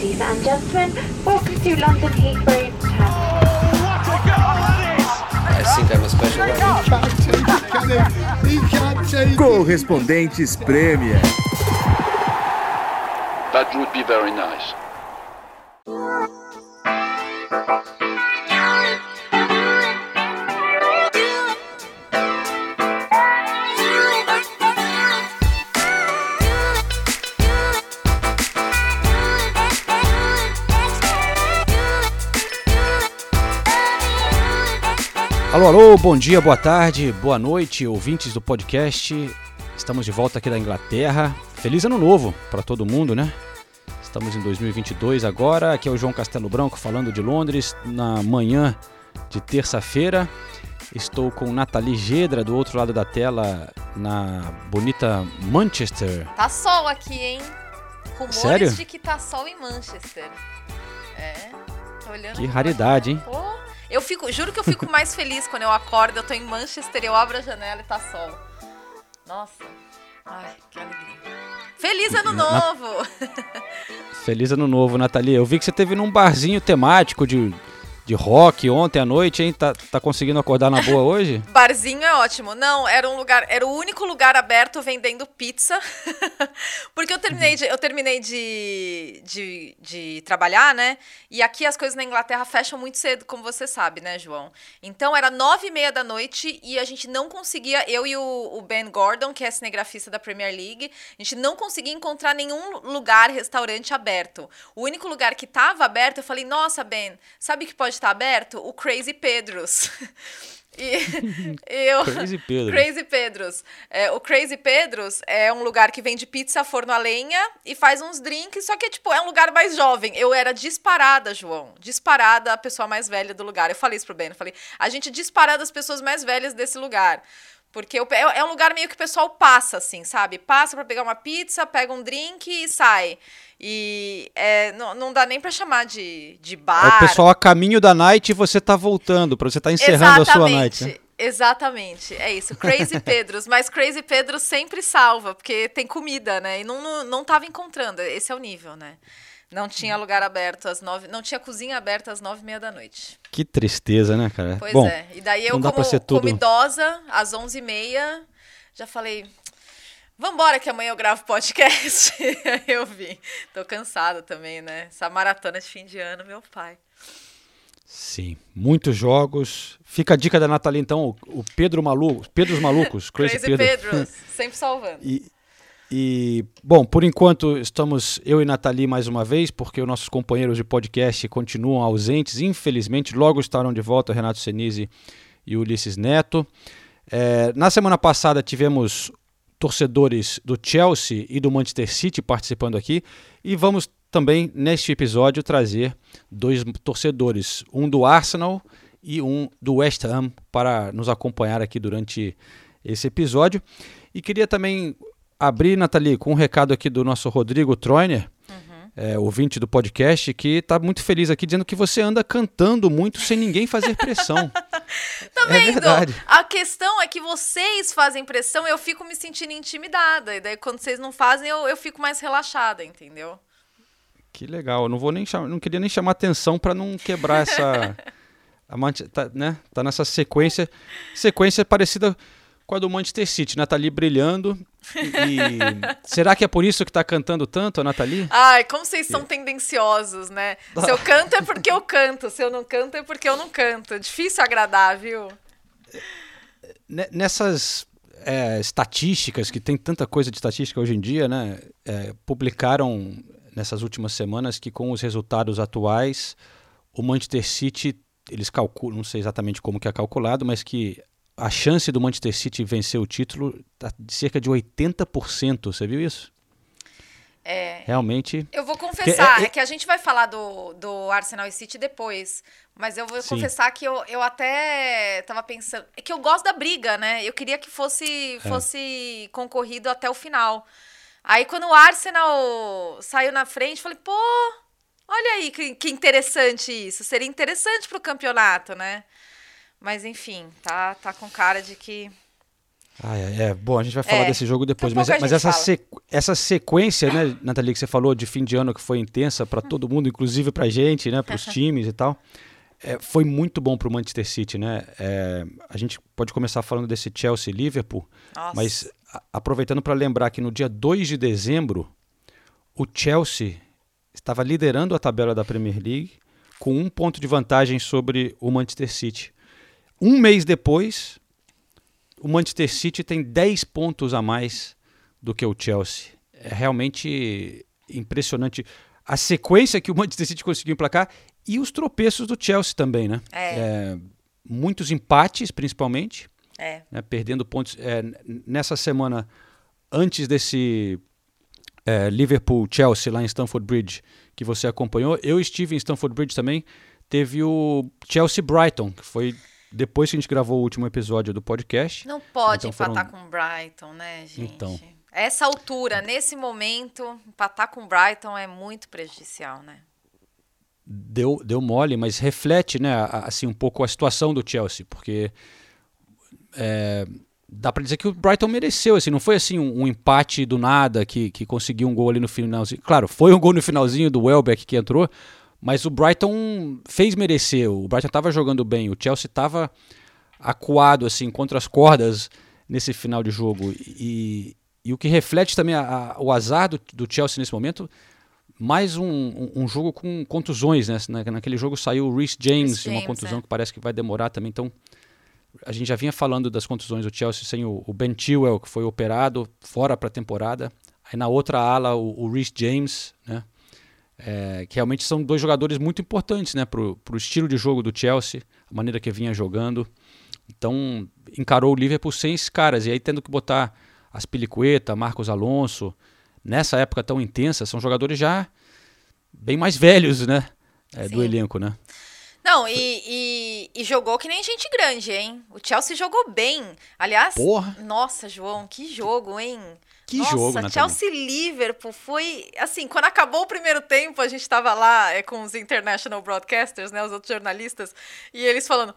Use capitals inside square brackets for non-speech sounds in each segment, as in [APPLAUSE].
Ladies and gentlemen, welcome to London Heathrow. I think I'm a special one. Correspondentes Premier. That would be very nice. Alô, alô, bom dia, boa tarde, boa noite, ouvintes do podcast. Estamos de volta aqui da Inglaterra. Feliz ano novo para todo mundo, né? Estamos em 2022 agora. Aqui é o João Castelo Branco falando de Londres na manhã de terça-feira. Estou com Nathalie Gedra do outro lado da tela na bonita Manchester. Tá sol aqui, hein? Rumores Sério? de que tá sol em Manchester. É, tô olhando. Que raridade, hein? Pô, eu fico, juro que eu fico mais feliz quando eu acordo, eu tô em Manchester, eu abro a janela e tá sol. Nossa. Ai, que alegria. Feliz ano novo! Feliz ano novo, Nathalie. Eu vi que você teve num barzinho temático de, de rock ontem à noite, hein? Tá, tá conseguindo acordar na boa hoje? [LAUGHS] Barzinho é ótimo. Não, era um lugar, era o único lugar aberto vendendo pizza. [LAUGHS] Porque eu terminei, de, eu terminei de, de, de trabalhar, né? E aqui as coisas na Inglaterra fecham muito cedo, como você sabe, né, João? Então era nove e meia da noite e a gente não conseguia, eu e o, o Ben Gordon, que é cinegrafista da Premier League, a gente não conseguia encontrar nenhum lugar, restaurante aberto. O único lugar que tava aberto, eu falei, nossa, Ben, sabe que pode estar aberto? O Crazy Pedros. [LAUGHS] E [LAUGHS] eu, Crazy Pedro. Crazy Pedros. É, o Crazy Pedros é um lugar que vende pizza, forno a lenha e faz uns drinks, só que tipo, é um lugar mais jovem. Eu era disparada, João. Disparada a pessoa mais velha do lugar. Eu falei isso pro Ben, eu falei, a gente disparada as pessoas mais velhas desse lugar. Porque é é um lugar meio que o pessoal passa, assim, sabe? Passa pra pegar uma pizza, pega um drink e sai. E é, não, não dá nem pra chamar de, de É bar. o pessoal a caminho da night e você tá voltando, pra você tá encerrando a sua night. Né? Exatamente, é isso. Crazy [LAUGHS] Pedros, mas Crazy Pedros sempre salva, porque tem comida, né? E não, não, não tava encontrando. Esse é o nível, né? Não tinha lugar aberto às nove. Não tinha cozinha aberta às nove e meia da noite. Que tristeza, né, cara? Pois Bom, é. E daí eu, como, ser tudo. como idosa, às onze e meia, já falei. Vambora, que amanhã eu gravo podcast. [LAUGHS] Eu vim. Tô cansada também, né? Essa maratona de fim de ano, meu pai. Sim, muitos jogos. Fica a dica da Nathalie, então, o Pedro Maluco, Pedros Malucos, [LAUGHS] Crazy, Crazy Pedro. Pedros, [LAUGHS] sempre salvando. E, e, bom, por enquanto estamos eu e Nathalie mais uma vez, porque os nossos companheiros de podcast continuam ausentes. Infelizmente, logo estarão de volta Renato Senise e Ulisses Neto. É, na semana passada tivemos torcedores do Chelsea e do Manchester City participando aqui e vamos também neste episódio trazer dois torcedores, um do Arsenal e um do West Ham para nos acompanhar aqui durante esse episódio. E queria também abrir, Nathalie, com um recado aqui do nosso Rodrigo Troiner, é, ouvinte do podcast, que está muito feliz aqui dizendo que você anda cantando muito sem ninguém fazer pressão. [LAUGHS] Tá É vendo? verdade. A questão é que vocês fazem pressão eu fico me sentindo intimidada. E daí, quando vocês não fazem, eu, eu fico mais relaxada, entendeu? Que legal. Eu não vou nem chamar, não queria nem chamar atenção para não quebrar essa [LAUGHS] a tá, né? Tá nessa sequência, sequência parecida com a do Manchester City, Nathalie brilhando. E, [LAUGHS] será que é por isso que tá cantando tanto a Nathalie? Ai, como vocês são tendenciosos, né? [LAUGHS] Se eu canto é porque eu canto, se eu não canto é porque eu não canto. Difícil agradar, viu? Ne- Nessas é, estatísticas, que tem tanta coisa de estatística hoje em dia, né? é, publicaram nessas últimas semanas que com os resultados atuais, o Manchester City, eles calculam, não sei exatamente como que é calculado, mas que a chance do Manchester City vencer o título está de cerca de 80%. Você viu isso? É. Realmente. Eu vou confessar, Que é- é, que a gente vai falar do, do Arsenal e City depois. Mas eu vou Sim. confessar que eu, eu até tava pensando. É que eu gosto da briga, né? Eu queria que fosse, É. fosse concorrido até o final. Aí quando o Arsenal saiu na frente, eu falei, pô, olha aí que, que interessante isso. Seria interessante pro campeonato, né? Mas enfim, tá, tá com cara de que Ah, é, é. Bom, a gente vai falar É. desse jogo depois, mas, a mas essa, sequ- essa sequência, né, Nathalie, que você falou de fim de ano que foi intensa para todo mundo, inclusive pra gente, né, pros [LAUGHS] times e tal, é, foi muito bom pro Manchester City, né? É, a gente pode começar falando desse Chelsea-Liverpool, Nossa. mas a- aproveitando para lembrar que no dia 2 de dezembro, o Chelsea estava liderando a tabela da Premier League com um ponto de vantagem sobre o Manchester City. Um mês depois, o Manchester City tem 10 pontos a mais do que o Chelsea. É realmente impressionante a sequência que o Manchester City conseguiu emplacar e os tropeços do Chelsea também, né? É. muitos empates, principalmente É. né, perdendo pontos. É, nessa semana, antes desse é, Liverpool-Chelsea lá em Stamford Bridge, que você acompanhou, eu estive em Stamford Bridge também. Teve o Chelsea-Brighton, que foi depois que a gente gravou o último episódio do podcast. Não pode Então foram- empatar com o Brighton, né, gente? Então. Essa altura, nesse momento, empatar com o Brighton é muito prejudicial, né? Deu, deu mole, mas reflete né, assim, um pouco a situação do Chelsea, porque é, dá para dizer que o Brighton mereceu, assim, não foi assim um, um empate do nada que, que conseguiu um gol ali no finalzinho. Claro, foi um gol no finalzinho do Welbeck que entrou, mas o Brighton fez merecer. O Brighton estava jogando bem, o Chelsea estava acuado assim contra as cordas nesse final de jogo e, e o que reflete também a- a- o azar do, do Chelsea nesse momento. Mais um, um- um jogo com contusões, né? Na- Naquele jogo saiu o Reece James, Reece uma contusão é. que parece que vai demorar também. Então, a gente já vinha falando das contusões do Chelsea sem o, o Ben Chilwell, que foi operado fora para a temporada. Aí na outra ala, o, o Reece James, né? É, que realmente são dois jogadores muito importantes né, para o estilo de jogo do Chelsea, a maneira que vinha jogando. Então, encarou o Liverpool sem esses caras. E aí, tendo que botar Aspilicueta, Marcos Alonso, nessa época tão intensa, são jogadores já bem mais velhos né, é, do elenco. Né? Não, e, e- e jogou que nem gente grande, hein? O Chelsea jogou bem. Aliás, Porra. nossa, João, que jogo, hein? Que nossa, jogo, Nathalie. Chelsea Liverpool foi assim, quando acabou o primeiro tempo, a gente tava lá é, com os international broadcasters, né, os outros jornalistas, e eles falando: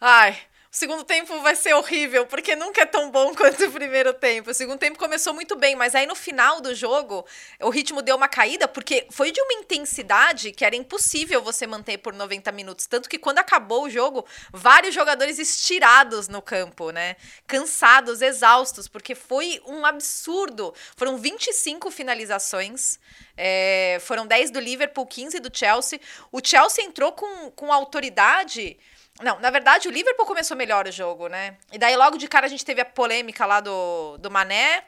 "Ai, o segundo tempo vai ser horrível, porque nunca é tão bom [LAUGHS] quanto o primeiro tempo. O segundo tempo começou muito bem, mas aí no final do jogo, o ritmo deu uma caída, porque foi de uma intensidade que era impossível você manter por 90 minutos. Tanto que quando acabou o jogo, vários jogadores estirados no campo, né? Cansados, exaustos, porque foi um absurdo. Foram 25 finalizações, é, foram 10 do Liverpool, 15 do Chelsea. O Chelsea entrou com, com autoridade. Não, na verdade, o Liverpool começou melhor o jogo, né? E daí, logo de cara, a gente teve a polêmica lá do, do Mané,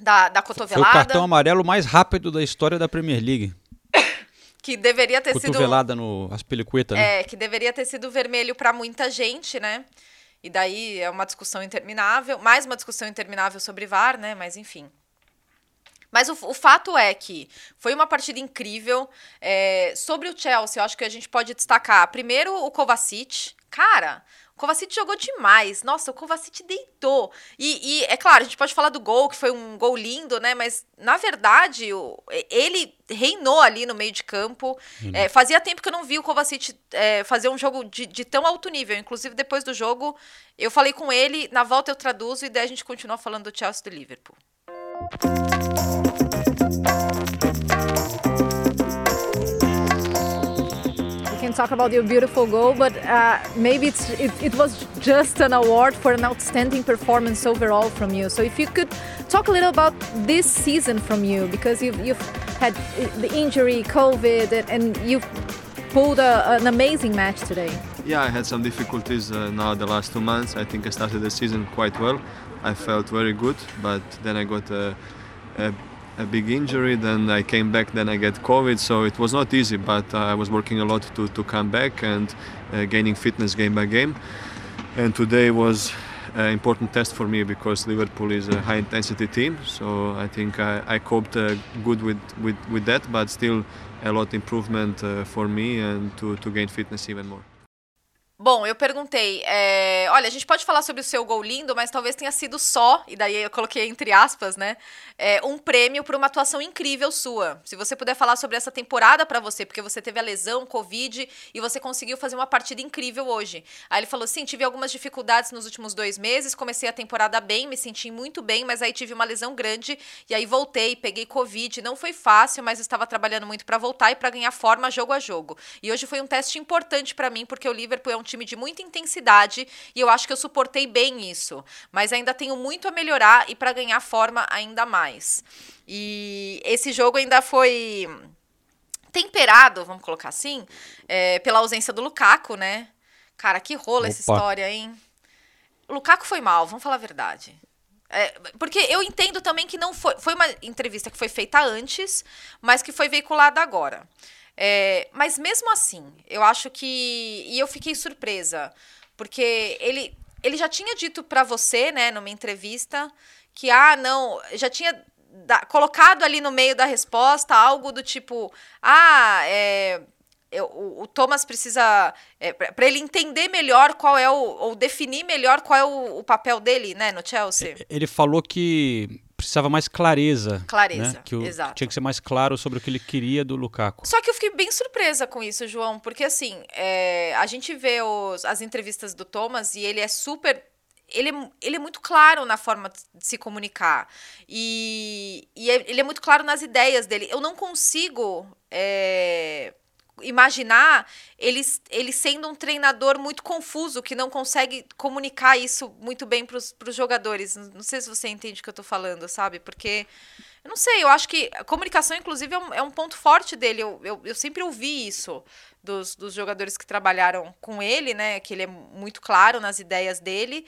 da, da Foi o cotovelada, cartão amarelo mais rápido da história da Premier League. [COUGHS] que deveria ter sido. Cotovelada no Aspilicueta, né? É, que deveria ter sido vermelho para muita gente, né? E daí é uma discussão interminável, mais uma discussão interminável sobre VAR, né? Mas enfim. Mas o, o fato é que foi uma partida incrível. É, sobre o Chelsea, eu acho que a gente pode destacar primeiro o Kovacic. Cara, o Kovacic jogou demais. Nossa, o Kovacic deitou. E, e, é claro, a gente pode falar do gol, que foi um gol lindo, né? Mas, na verdade, o- ele reinou ali no meio de campo. É, fazia tempo que eu não vi o Kovacic é, fazer um jogo de, de tão alto nível. Inclusive, depois do jogo, eu falei com ele, na volta eu traduzo, e daí a gente continua falando do Chelsea do Liverpool. Can talk about your beautiful goal, but uh, maybe it, it was just an award for an outstanding performance overall from you. So if you could talk a little about this season from you, because you've, you've had the injury, COVID, and, and you've pulled a, an amazing match today. Yeah, I had some difficulties uh, now the last two months. I think I started the season quite well. I felt very good, but then I got a, a, a big injury. Then I came back. Then I get COVID, so it was not easy. But I was working a lot to, to come back and uh, gaining fitness game by game. And today was an important test for me because Liverpool is a high intensity team. So I think I, I coped uh, good with, with, with that, but still a lot improvement uh, for me and to, to gain fitness even more. Bom, eu perguntei, é, olha, a gente pode falar sobre o seu gol lindo, mas talvez tenha sido só, e daí eu coloquei entre aspas, né, é, um prêmio por uma atuação incrível sua. Se você puder falar sobre essa temporada para você, porque você teve a lesão, Covid, e você conseguiu fazer uma partida incrível hoje. Aí ele falou, sim, tive algumas dificuldades nos últimos dois meses, comecei a temporada bem, me senti muito bem, mas aí tive uma lesão grande, e aí voltei, peguei Covid, não foi fácil, mas estava trabalhando muito para voltar e para ganhar forma jogo a jogo. E hoje foi um teste importante para mim, porque o Liverpool é um time de muita intensidade e eu acho que eu suportei bem isso. Mas ainda tenho muito a melhorar e para ganhar forma ainda mais. E esse jogo ainda foi temperado, vamos colocar assim, é, pela ausência do Lukaku, né? Cara, que rola essa história, hein? O Lukaku foi mal, vamos falar a verdade. É, porque eu entendo também que não foi. Foi uma entrevista que foi feita antes, mas que foi veiculada agora. É, mas mesmo assim, eu acho que. E eu fiquei surpresa, porque ele, ele já tinha dito para você, né, numa entrevista, que, ah, não, já tinha da, colocado ali no meio da resposta algo do tipo, ah, é eu, o, o, Thomas precisa é, para ele entender melhor qual é o ou definir melhor qual é o, o, papel dele, né, no Chelsea. Ele falou que precisava mais clareza. Clareza, né? que o, exato. Tinha que ser mais claro sobre o que ele queria do Lukaku. Só que eu fiquei bem surpresa com isso, João, porque assim, é, a gente vê os, as entrevistas do Thomas e ele é super ele, é ele é muito claro na forma de se comunicar. E, e é, ele é muito claro nas ideias dele. Eu não consigo é, imaginar ele, ele sendo um treinador muito confuso, que não consegue comunicar isso muito bem para os jogadores. Não sei se você entende o que eu estou falando, sabe? Porque, eu não sei, eu acho que a comunicação, inclusive, é um, é um ponto forte dele. Eu, eu, eu sempre ouvi isso dos, dos jogadores que trabalharam com ele, né? Que ele é muito claro nas ideias dele.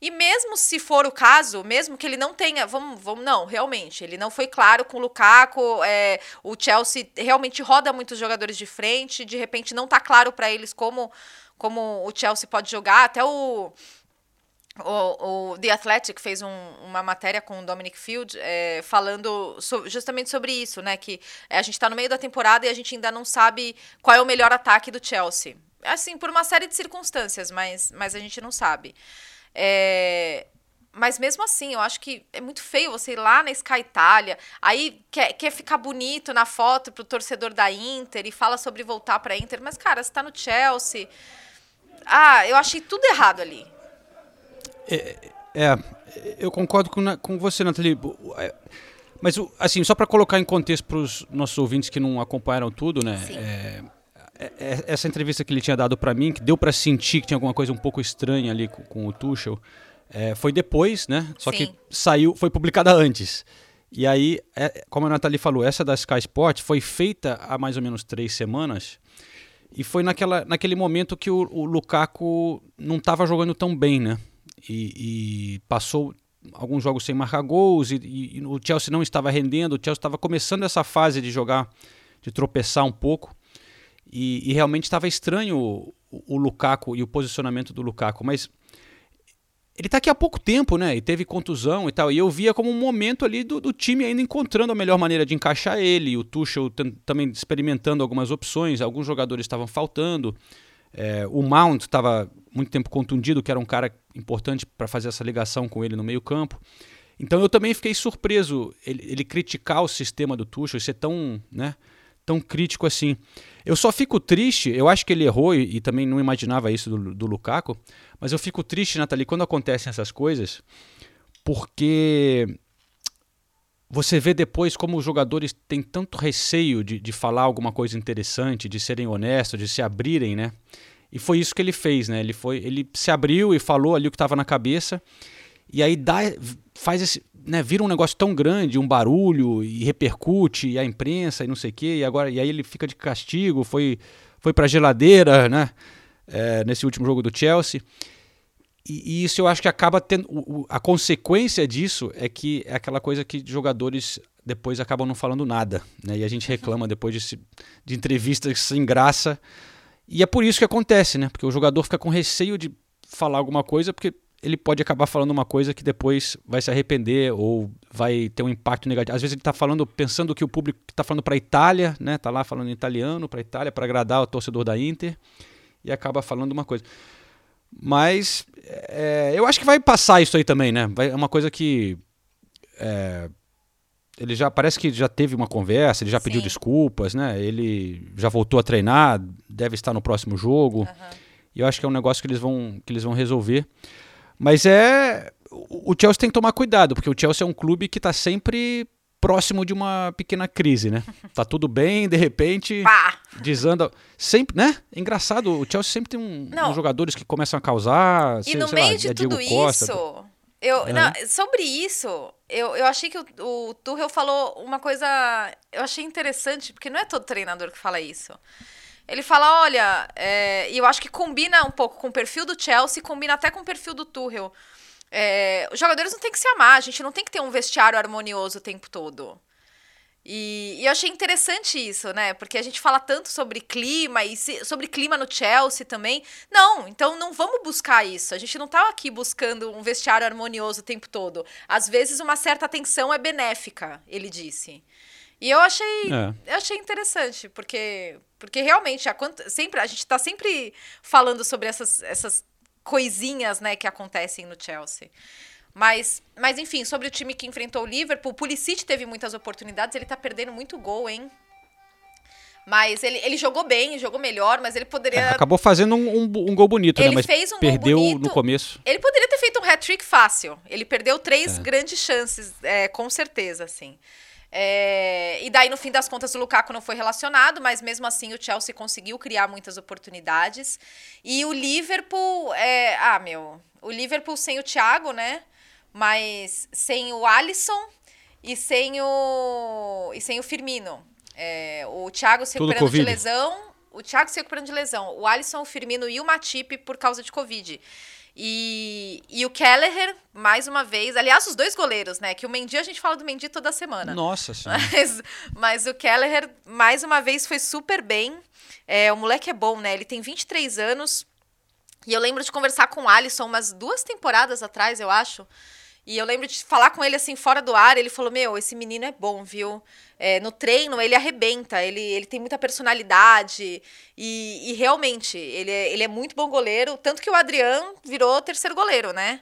E mesmo se for o caso, mesmo que ele não tenha, vamos, vamos não, realmente, ele não foi claro com o Lukaku, é, o Chelsea realmente roda muitos jogadores de frente, de repente não tá claro para eles como, como o Chelsea pode jogar, até o o, o The Athletic fez um, uma matéria com o Dominic Field é, falando so, justamente sobre isso, né? Que a gente está no meio da temporada e a gente ainda não sabe qual é o melhor ataque do Chelsea. Assim, por uma série de circunstâncias, mas, mas a gente não sabe. É, mas mesmo assim, eu acho que é muito feio você ir lá na Sky Itália, aí quer, quer ficar bonito na foto pro torcedor da Inter e fala sobre voltar pra Inter. Mas, cara, você tá no Chelsea. Ah, eu achei tudo errado ali. É, é eu concordo com, com você, Nathalie. É, mas, assim, só para colocar em contexto para os nossos ouvintes que não acompanharam tudo, né? É, é, é, essa entrevista que ele tinha dado para mim, que deu para sentir que tinha alguma coisa um pouco estranha ali com, com o Tuchel, é, foi depois, né? Só Sim. que saiu, foi publicada antes. E aí, é, como a Nathalie falou, essa da Sky Sport foi feita há mais ou menos três semanas. E foi naquela, naquele momento que o, o Lukaku não estava jogando tão bem, né? E, e, passou alguns jogos sem marcar gols e, e, e, o Chelsea não estava rendendo. O Chelsea estava começando essa fase de jogar, de tropeçar um pouco. E, realmente estava estranho o, o, Lukaku e o posicionamento do Lukaku. Mas ele está aqui há pouco tempo, né? E teve contusão e tal. E eu via como um momento ali do, do time ainda encontrando a melhor maneira de encaixar ele. O Tuchel também experimentando algumas opções. Alguns jogadores estavam faltando. É, o Mount estava muito tempo contundido, que era um cara importante para fazer essa ligação com ele no meio-campo. Então eu também fiquei surpreso ele, ele, criticar o sistema do Tuchel, ser tão, né, tão crítico assim. Eu só fico triste, eu acho que ele errou e, e também não imaginava isso do, do, Lukaku, mas eu fico triste, Nathalie, quando acontecem essas coisas, porque você vê depois como os jogadores têm tanto receio de, de falar alguma coisa interessante, de serem honestos, de se abrirem, né? E foi isso que ele fez, né? Ele foi, ele se abriu e falou ali o que estava na cabeça. E aí dá, faz esse, né, vira um negócio tão grande, um barulho e repercute e a imprensa e não sei o quê, e agora e aí ele fica de castigo, foi foi para geladeira, né? É, nesse último jogo do Chelsea. E, e, isso eu acho que acaba tendo o, a consequência disso é que é aquela coisa que jogadores depois acabam não falando nada, né? E a gente reclama depois de, de entrevistas sem graça e é por isso que acontece, né? Porque o jogador fica com receio de falar alguma coisa, porque ele pode acabar falando uma coisa que depois vai se arrepender ou vai ter um impacto negativo. Às vezes ele está falando, pensando que o público está falando para a Itália, né? Tá lá falando em italiano para a Itália para agradar o torcedor da Inter. e acaba falando uma coisa. Mas é, eu acho que vai passar isso aí também, né? Vai, é uma coisa que. é, ele já parece que já teve uma conversa, ele já pediu Sim. desculpas, né? Ele já voltou a treinar, deve estar no próximo jogo. E eu acho que é um negócio que eles vão, que eles vão resolver. Mas é. O Chelsea tem que tomar cuidado, porque o Chelsea é um clube que está sempre próximo de uma pequena crise, né? [LAUGHS] Tá tudo bem, de repente Pá! desanda. Sempre, né? É engraçado, o Chelsea sempre tem um- uns jogadores que começam a causar. E sei- no sei lá, meio de é tudo Costa. isso, eu, É. não, sobre isso, eu, eu achei que o, o Tuchel falou uma coisa, eu achei interessante, porque não é todo treinador que fala isso. Ele fala, olha, é, e eu acho que combina um pouco com o perfil do Chelsea, combina até com o perfil do Tuchel. É, os jogadores não tem que se amar, a gente não tem que ter um vestiário harmonioso o tempo todo. E, e eu achei interessante isso, né? Porque a gente fala tanto sobre clima e se- sobre clima no Chelsea também. Não, então não vamos buscar isso. A gente não tá aqui buscando um vestiário harmonioso o tempo todo. Às vezes uma certa atenção é benéfica, ele disse. E eu achei, É. eu achei interessante, porque, porque realmente a, quant- sempre, a gente tá sempre falando sobre essas, essas coisinhas né, que acontecem no Chelsea. Mas, mas, enfim, sobre o time que enfrentou o Liverpool, o Pulisic teve muitas oportunidades, ele tá perdendo muito gol, hein? Mas ele, ele jogou bem, jogou melhor, mas ele poderia. É, acabou fazendo um, um- um gol bonito, né? Ele Mas fez um gol perdeu bonito. no começo. Ele poderia ter feito um hat-trick fácil. Ele perdeu três É. grandes chances, é, com certeza, assim. É, e daí, no fim das contas, o Lukaku não foi relacionado, mas mesmo assim o Chelsea conseguiu criar muitas oportunidades. E o Liverpool, é, ah, meu, o Liverpool sem o Thiago, né? Mas sem o Alisson e sem o e sem o Firmino. É, o Thiago se Tudo recuperando de Covid. lesão, o Thiago se recuperando de lesão, o Alisson, o Firmino e o Matip por causa de Covid. E, e o Kelleher, mais uma vez, aliás, os dois goleiros, né? Que o Mendy, a gente fala do Mendy toda semana. Nossa senhora. [LAUGHS] Mas, mas o Kelleher, mais uma vez, foi super bem. É, o moleque é bom, né? Ele tem 23 anos. E eu lembro de conversar com o Alisson umas duas temporadas atrás, eu acho. E eu lembro de falar com ele assim, fora do ar. Ele falou: Meu, esse menino é bom, viu? É, no treino, ele arrebenta. Ele, ele tem muita personalidade. E, e realmente, ele é, ele é muito bom goleiro. Tanto que o Adriano virou terceiro goleiro, né?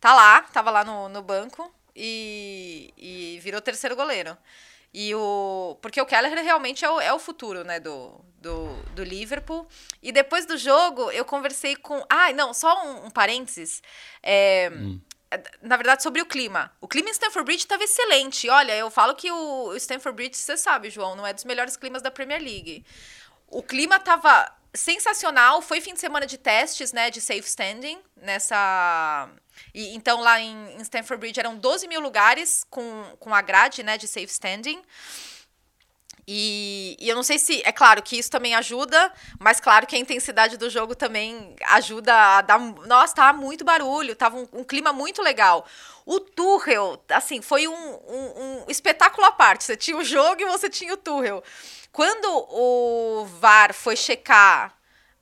Tá lá, tava lá no, no banco. E, e virou terceiro goleiro. E o. Porque o Keller realmente é o, é o futuro, né, do, do, do Liverpool. E depois do jogo, eu conversei com. Ah, não, só um, um parênteses. É, Na verdade, sobre o clima. O clima em Stamford Bridge estava excelente. Olha, eu falo que o, Stamford Bridge, você sabe, João, não é dos melhores climas da Premier League. O clima tava sensacional. Foi fim de semana de testes, né, de safe standing nessa. E, então, lá em, em Stamford Bridge eram 12 mil lugares com, com a grade, né, de safe standing. E, e eu não sei se. É claro que isso também ajuda, mas claro que a intensidade do jogo também ajuda a dar. Nossa, tava muito barulho, tava um, um clima muito legal. O Tuchel, assim, foi um, um, um espetáculo à parte. Você tinha o jogo e você tinha o Tuchel. Quando o VAR foi checar,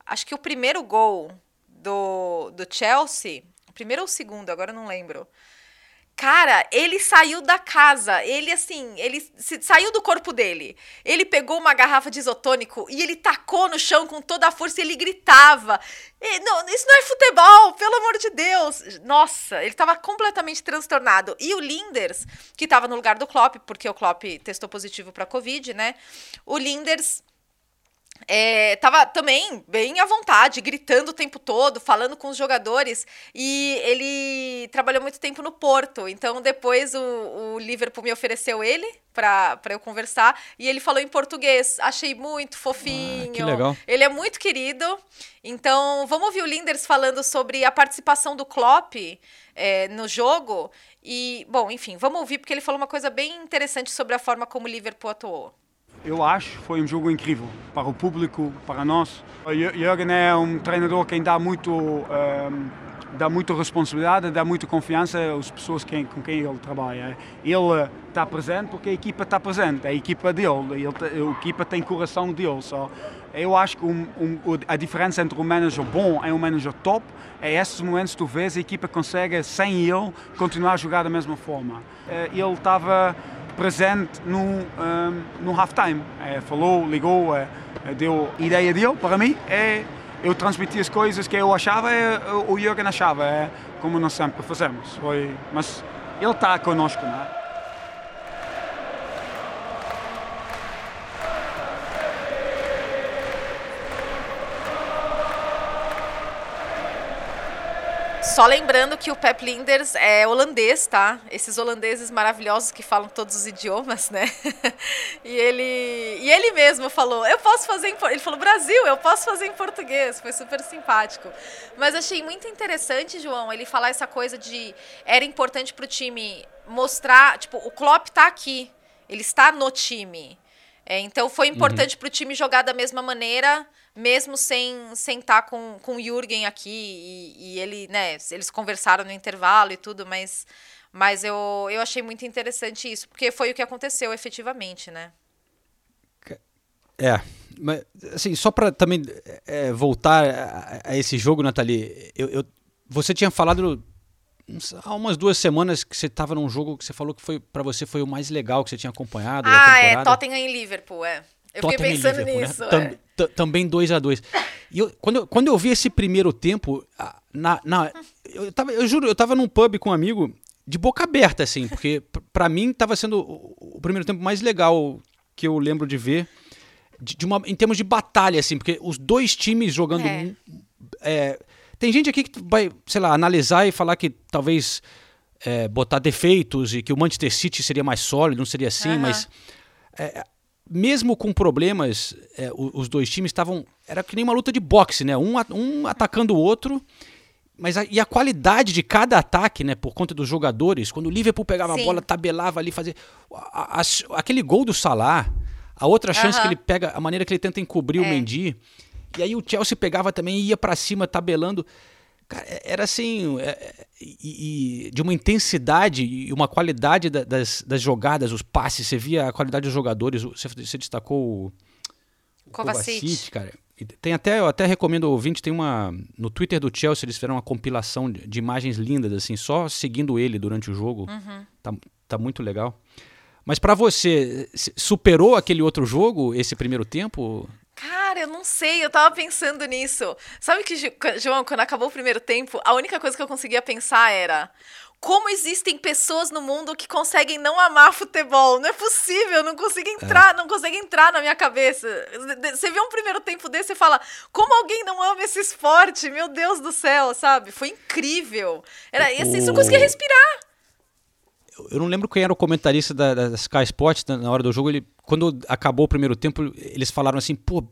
acho que o primeiro gol do, do Chelsea, primeiro ou segundo, agora não lembro. Cara, ele saiu da casa. Ele, assim, ele se- saiu do corpo dele. Ele pegou uma garrafa de isotônico e ele tacou no chão com toda a força e ele gritava. E, não, isso não é futebol, pelo amor de Deus. Nossa, ele tava completamente transtornado. E o Linders, que tava no lugar do Klopp, porque o Klopp testou positivo pra Covid, né? O Linders é, tava também bem à vontade, gritando o tempo todo, falando com os jogadores. E ele trabalhou muito tempo no Porto. Então, depois o, o Liverpool me ofereceu ele para eu conversar. E ele falou em português. Achei muito fofinho. Ah, que legal. Ele é muito querido. Então, vamos ouvir o Linders falando sobre a participação do Klopp é, no jogo. E, bom, enfim, vamos ouvir, porque ele falou uma coisa bem interessante sobre a forma como o Liverpool atuou. Eu acho foi um jogo incrível para o público, para nós. O Jürgen é um treinador que dá muito, ehm, dá muita responsabilidade, dá muita confiança às pessoas quem, com quem ele trabalha. Ele está presente porque a equipa está presente, é a equipa dele, ele, a equipa tem coração dele. Só. Eu acho que um- um- a diferença entre um manager bom e um manager top é esses momentos que tu vês a equipa consegue, sem ele, continuar a jogar da mesma forma. Eh, Ele estava presente no, um, no halftime. Eh, falou, ligou, eh, deu a ideia dele, para mim, é eu transmiti as coisas que eu achava e o Jürgen achava, é como nós sempre fazemos. Foi, mas ele está conosco, não é? Só lembrando que o Pep Linders é holandês, tá? Esses holandeses maravilhosos que falam todos os idiomas, né? [LAUGHS] e ele e ele mesmo falou, eu posso fazer em ele falou Brasil, eu posso fazer em português. Foi super simpático. Mas achei muito interessante, João, ele falar essa coisa de era importante para o time mostrar, tipo, o Klopp tá aqui, ele está no time. É, então foi importante uhum. para o time jogar da mesma maneira mesmo sem estar tá com, com o Jürgen aqui e, e, ele, né, eles conversaram no intervalo e tudo, mas, mas eu, eu achei muito interessante isso, porque foi o que aconteceu efetivamente, né? É, mas assim, só para também é, voltar a, a, esse jogo, Nathalie, eu, eu, você tinha falado há umas duas semanas que você estava num jogo que você falou que foi para você foi o mais legal que você tinha acompanhado. Ah, é Tottenham e Liverpool, é. Eu Tottenham fiquei pensando né? nisso. Né? É. Também 2 a 2 E eu, quando, eu, quando eu vi esse primeiro tempo, na, na, eu, tava, eu juro, eu tava num pub com um amigo de boca aberta, assim, porque para mim tava sendo o, o, primeiro tempo mais legal que eu lembro de ver, de, de uma, em termos de batalha, assim, porque os dois times jogando. É. É, tem gente aqui que vai, sei lá, analisar e falar que talvez é, botar defeitos e que o Manchester City seria mais sólido, não seria assim, mas. Mesmo com problemas, é, os dois times estavam. Era que nem uma luta de boxe, né? Um, um atacando o outro. Mas a, e a qualidade de cada ataque, né? Por conta dos jogadores, quando o Liverpool pegava Sim. a bola, tabelava ali, fazia. A, a, aquele gol do Salah, a outra chance que ele pega, a maneira que ele tenta encobrir é. o Mendy. E aí o Chelsea pegava também e ia para cima, tabelando. Cara, é, era assim, é, e, e, de uma intensidade e uma qualidade da, das, das jogadas, os passes, você via a qualidade dos jogadores, você, você destacou o, Kovacic. Kovacic, cara. E tem até, eu até recomendo ao ouvinte, tem uma, no Twitter do Chelsea eles fizeram uma compilação de, de imagens lindas, assim, só seguindo ele durante o jogo, uhum. tá, tá muito legal. Mas para você, superou aquele outro jogo, esse primeiro tempo? Cara, eu não sei, eu tava pensando nisso. Sabe que, João, quando acabou o primeiro tempo, a única coisa que eu conseguia pensar era como existem pessoas no mundo que conseguem não amar futebol. Não é possível, não consigo entrar, é. não consegue entrar na minha cabeça. Você vê um primeiro tempo desse e fala, como alguém não ama esse esporte? Meu Deus do céu, sabe? Foi incrível. Era, e assim, você não conseguia respirar eu não lembro quem era o comentarista da, da Sky Sports na hora do jogo. Ele, quando acabou o primeiro tempo, eles falaram assim, pô,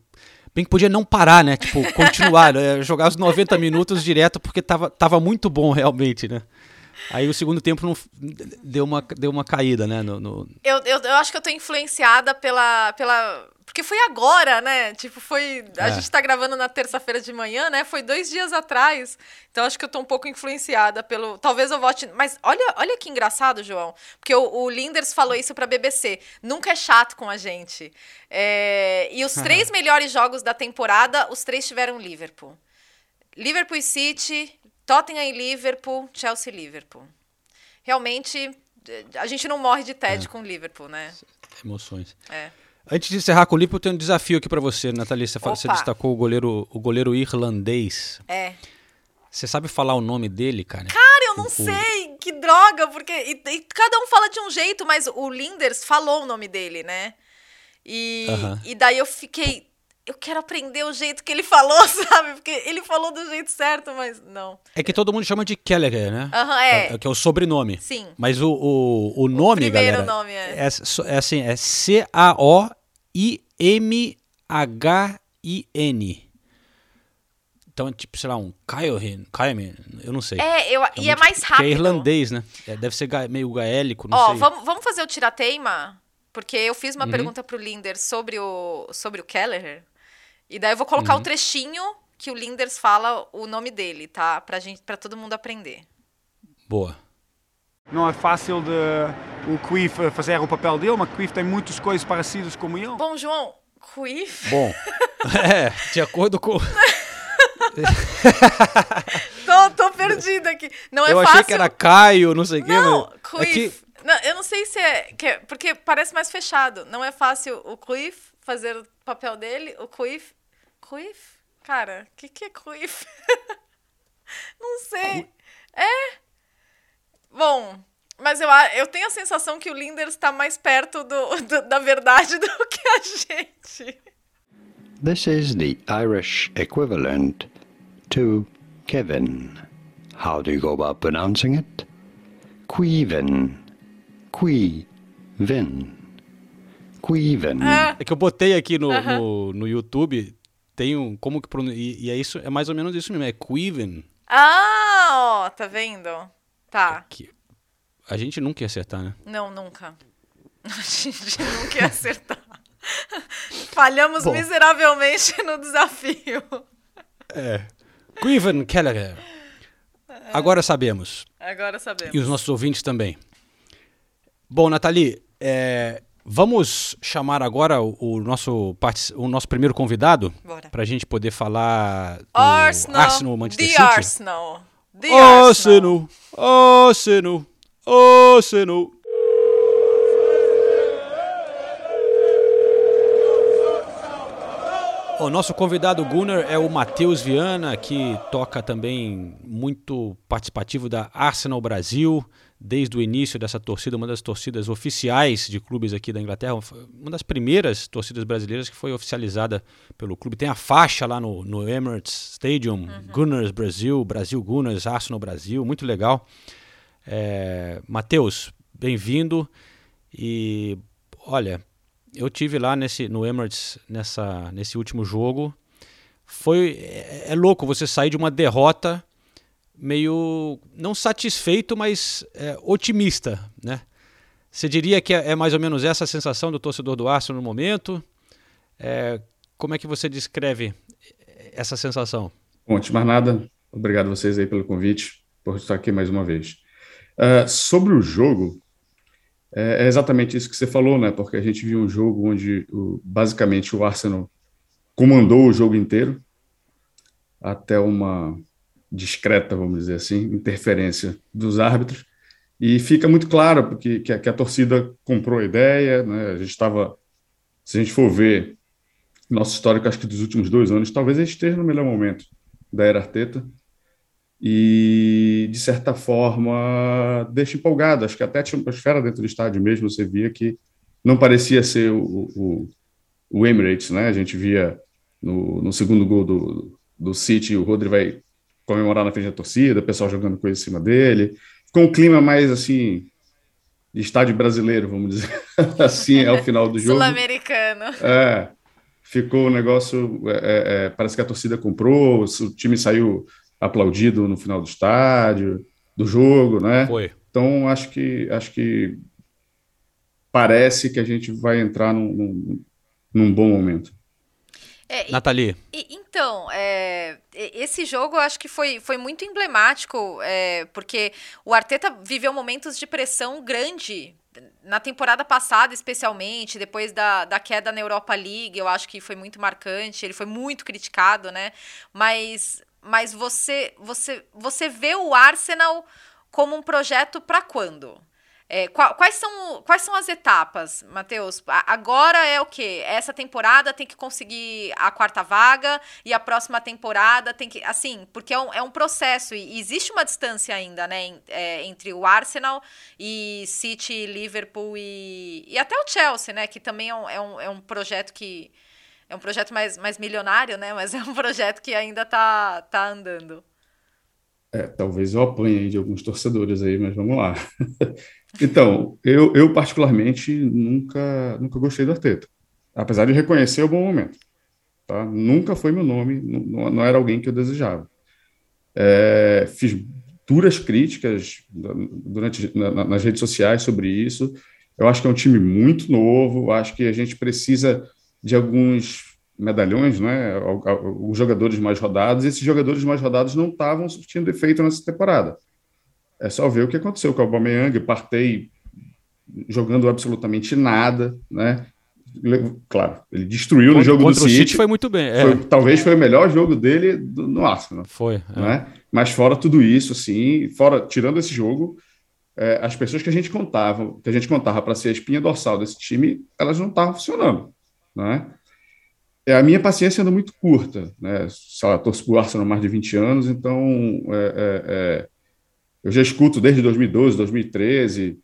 bem que podia não parar, né? Tipo, continuar, né? [LAUGHS] jogar os 90 minutos direto, porque tava, tava muito bom realmente, né? Aí o segundo tempo não, deu, uma, deu uma caída, né? No, no... Eu, eu, eu acho que eu tô influenciada pela, pela, porque foi agora, né? Tipo, foi. A é. gente tá gravando na terça-feira de manhã, né? Foi dois dias atrás. Então acho que eu tô um pouco influenciada pelo. Talvez eu vote. Mas olha, olha que engraçado, João. Porque o, o Linders falou isso pra BBC. Nunca é chato com a gente. É... E os [LAUGHS] três melhores jogos da temporada, os três tiveram Liverpool. Liverpool e City, Tottenham e Liverpool, Chelsea e Liverpool. Realmente, a gente não morre de TED é. com Liverpool, né? Emoções. É. Antes de encerrar com o Liverpool, eu tenho um desafio aqui para você, Nathalie. Você, fala, você, destacou o goleiro, o goleiro irlandês. É. Você sabe falar o nome dele, cara? Cara, eu não o, sei. Que droga, porque e, e, cada um fala de um jeito, mas o Linders falou o nome dele, né? E, uh -huh. e daí eu fiquei, eu quero aprender o jeito que ele falou, [LAUGHS] sabe? Porque ele falou do jeito certo, mas não. É que todo mundo chama de Gallagher, né? Aham, é. é. Que é o sobrenome. Sim. Mas o, o, o nome, o primeiro galera... nome, é. É, é assim, é C-A-O-I-M-H-I-N. Então, tipo, sei lá, um Kyohin, Kyohin, eu não sei. É, eu, é e é mais rápido. Que é irlandês, né? É, deve ser meio gaélico, não Ó, sei. Vamos, vamos fazer o tirateima? Porque eu fiz uma uhum. pergunta pro Linder sobre o, sobre o Kelleher. E daí eu vou colocar uhum. o trechinho que o Linders fala o nome dele, tá? Pra, gente, pra todo mundo aprender. Boa. Não é fácil de o Quif fazer o papel dele, mas Quif tem muitas coisas parecidas como ele. Bom, João, Quif... Bom, [LAUGHS] é, de acordo com... [LAUGHS] tô, tô perdida aqui. Não é eu fácil... achei que era Caio, não sei o quê. Não, Quif... É que... Não, eu não sei se é, é... Porque parece mais fechado. Não é fácil o Quif fazer o papel dele, o Quif... Quif? Cara, o que, que é Cruyff? [LAUGHS] Não sei. É. Bom, mas eu, a- eu tenho a sensação que o Linders está mais perto do, [LAUGHS] do- da verdade do que a gente. This is the Irish equivalent to Kevin. How do you go about pronouncing it? Queven. Queven. Queven. É que eu botei aqui no, no, no YouTube, tem um. Como que. E, e é isso, é mais ou menos isso mesmo, é Quiven. Ah, ó, tá vendo? Tá. A gente nunca ia acertar, né? Não, nunca. [LAUGHS] A gente nunca ia acertar. Falhamos Bom. miseravelmente no desafio. É. Quiven Kelleher. Agora sabemos. Agora sabemos. E os nossos ouvintes também. Bom, Nathalie, é, vamos chamar agora o, o nosso, o nosso primeiro convidado para a gente poder falar do Arsenal. Arsenal Manchester The City. Arsenal. The Arsenal. Arsenal, Arsenal, Arsenal. O nosso convidado Gunnar é o Matheus Viana, que toca também muito participativo da Arsenal Brasil, desde o início dessa torcida, uma das torcidas oficiais de clubes aqui da Inglaterra, uma das primeiras torcidas brasileiras que foi oficializada pelo clube. Tem a faixa lá no, no Emirates Stadium, Gunners Brasil, Brasil Gunners, Arsenal Brasil, muito legal. É, Matheus, bem-vindo. E olha, eu tive lá nesse no Emirates nessa nesse último jogo. Foi é, é louco você sair de uma derrota meio não satisfeito, mas é, otimista, né? Você diria que é, é mais ou menos essa a sensação do torcedor do Arsenal no momento? É, como é que você descreve essa sensação? Bom, antes de mais nada, obrigado a vocês aí pelo convite, por estar aqui mais uma vez. Ah, sobre o jogo, é, é exatamente isso que você falou, né? Porque a gente viu um jogo onde o- basicamente o Arsenal comandou o jogo inteiro, até uma discreta, vamos dizer assim, interferência dos árbitros. E fica muito claro porque que a, que a torcida comprou a ideia, né? A gente estava, se a gente for ver nosso histórico, acho que dos últimos dois anos, talvez a gente esteja no melhor momento da era Arteta e, de certa forma, deixa empolgado. Acho que até a atmosfera dentro do estádio mesmo, você via que não parecia ser o, o, o Emirates, né? A gente via no, no segundo gol do, do City, o Rodri vai comemorar na frente da torcida, o pessoal jogando coisa em cima dele. Ficou um clima mais, assim, de estádio brasileiro, vamos dizer [LAUGHS] assim, ao final do jogo. Sul-americano. É, ficou o negócio. é, é, é, parece que a torcida comprou, o time saiu aplaudido no final do estádio, do jogo, né? Foi. Então acho que acho que parece que a gente vai entrar num, num, num bom momento. É, Nathalie. E- então, é, esse jogo eu acho que foi, foi muito emblemático, é, porque o Arteta viveu momentos de pressão grande na temporada passada, especialmente, depois da, da queda na Europa League, eu acho que foi muito marcante, ele foi muito criticado, né? Mas, mas você, você, você vê o Arsenal como um projeto para quando? É, qua- quais, são, quais são as etapas, Matheus? Agora é o quê? Essa temporada tem que conseguir a quarta vaga e a próxima temporada tem que. Assim, porque é um, é um processo e existe uma distância ainda, né? é, entre o Arsenal e City, Liverpool e, e até o Chelsea, né? Que também é um, é um, é um projeto que. É um projeto mais, mais milionário, né? Mas [LAUGHS] é um projeto que ainda tá, tá andando. É, talvez eu apanhe de alguns torcedores aí, mas vamos lá. [LAUGHS] Então, eu, eu particularmente nunca, nunca gostei do Arteta, apesar de reconhecer o bom momento. Tá? Nunca foi meu nome, não, não era alguém que eu desejava. É, fiz duras críticas durante na- na- nas redes sociais sobre isso. Eu acho que é um time muito novo, acho que a gente precisa de alguns medalhões, né? Os jogadores mais rodados, e esses jogadores mais rodados não estavam surtindo efeito nessa temporada. É só ver o que aconteceu com o Aubameyang, Partey jogando absolutamente nada, né? Claro, ele destruiu no Contra- jogo do City. City foi muito bem, é. Foi- talvez foi o melhor jogo dele do- no Arsenal. Foi. é. Né? Mas fora tudo isso, assim, fora tirando esse jogo, é, as pessoas que a gente contava, que a gente contava para ser a espinha dorsal desse time, elas não estavam funcionando, né? é, a minha paciência anda muito curta, né? Sei lá, torço Arsenal há mais de 20 anos, então é, é, é, eu já escuto desde 2012, 2013,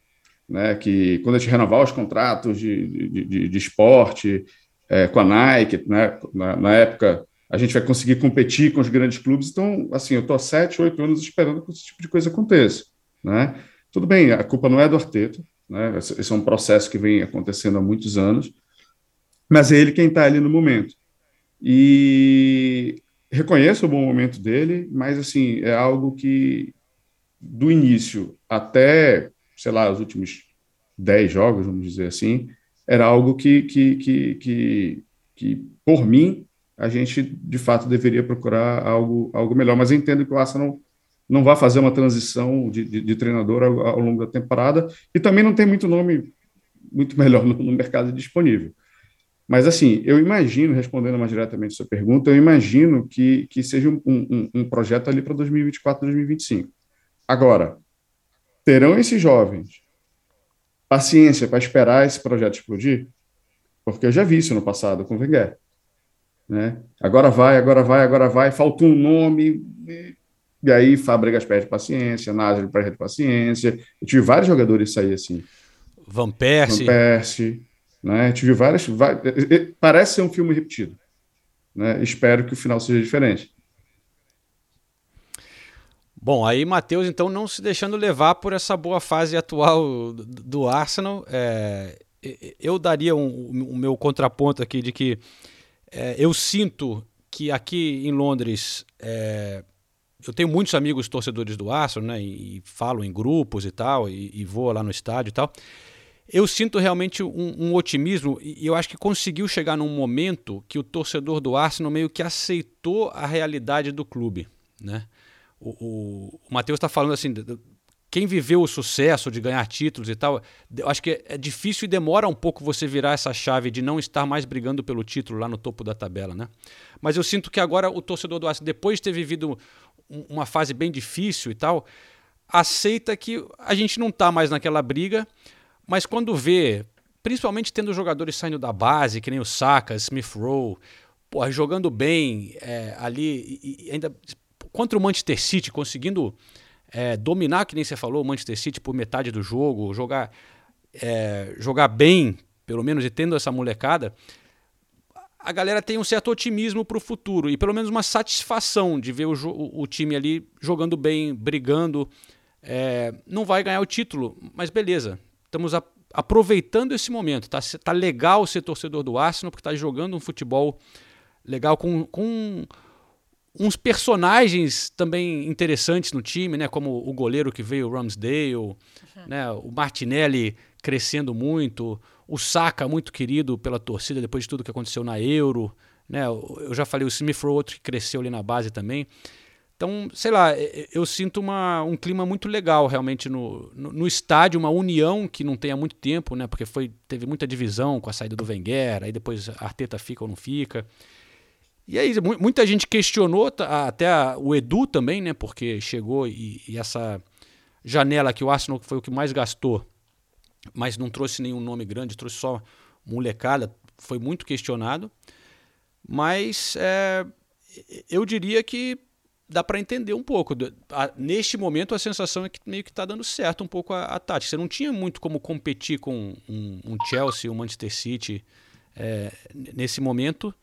né, que quando a gente renovar os contratos de, de, de, de esporte é, com a Nike, né, na, na, época a gente vai conseguir competir com os grandes clubes, então, assim, eu estou há sete, oito anos esperando que esse tipo de coisa aconteça, né? Tudo bem, a culpa não é do Arteta, né? Esse é um processo que vem acontecendo há muitos anos, mas é ele quem está ali no momento. E reconheço o bom momento dele, mas assim, é algo que do início até, sei lá, os últimos dez jogos, vamos dizer assim, era algo que, que, que, que, que por mim, a gente de fato deveria procurar algo, algo melhor. Mas eu entendo que o Arsenal não vai fazer uma transição de, de, de treinador ao, ao, longo da temporada e também não tem muito nome muito melhor no, no mercado disponível. Mas, assim, eu imagino, respondendo mais diretamente a sua pergunta, eu imagino que, que seja um, um, um projeto ali para 2024, 2025. Agora, terão esses jovens paciência para esperar esse projeto explodir? Porque eu já vi isso no passado com o Wenger. Né? Agora vai, agora vai, agora vai, faltou um nome, e aí Fábricas perde paciência, Nazaré perde paciência. Eu tive vários jogadores sair assim. Van Persie. Van Persie. Né? Tive várias, várias. Parece ser um filme repetido. Né? Espero que o final seja diferente. Bom, aí Matheus, então, não se deixando levar por essa boa fase atual do Arsenal, é, eu daria o um, um, meu contraponto aqui de que é, eu sinto que aqui em Londres é, eu tenho muitos amigos torcedores do Arsenal, né, e, e falo em grupos e tal, e, e, vou lá no estádio e tal. Eu sinto realmente um, um, otimismo e eu acho que conseguiu chegar num momento que o torcedor do Arsenal meio que aceitou a realidade do clube, né? O, o, Matheus está falando assim, quem viveu o sucesso de ganhar títulos e tal, acho que é difícil e demora um pouco você virar essa chave de não estar mais brigando pelo título lá no topo da tabela, né? Mas eu sinto que agora o torcedor do Arsenal, depois de ter vivido uma fase bem difícil e tal, aceita que a gente não está mais naquela briga, mas quando vê, principalmente tendo jogadores saindo da base, que nem o Saka, Smith Rowe, jogando bem é, ali, e ainda contra o Manchester City, conseguindo é, dominar, que nem você falou, o Manchester City por metade do jogo, jogar, é, jogar bem, pelo menos, e tendo essa molecada, a galera tem um certo otimismo para o futuro e pelo menos uma satisfação de ver o, o, time ali jogando bem, brigando. É, não vai ganhar o título, mas beleza. Estamos a, aproveitando esse momento. Tá, tá legal ser torcedor do Arsenal porque está jogando um futebol legal com, com uns personagens também interessantes no time, né? Como o goleiro que veio, o Ramsdale, uhum. né? O Martinelli crescendo muito, o Saka muito querido pela torcida depois de tudo que aconteceu na Euro, né? Eu já falei o Smith outro que cresceu ali na base também. Então, sei lá, eu sinto uma, um clima muito legal realmente no, no, no, estádio, uma união que não tem há muito tempo, né? Porque foi, teve muita divisão com a saída do Wenger, aí depois a Arteta fica ou não fica. E aí, muita gente questionou, até o Edu também, né? Porque chegou e, e, essa janela que o Arsenal foi o que mais gastou, mas não trouxe nenhum nome grande, trouxe só molecada, foi muito questionado. Mas é, eu diria que dá para entender um pouco. neste momento, a sensação é que meio que está dando certo um pouco a, a tática. Você não tinha muito como competir com um, um Chelsea, um Manchester City é, nesse momento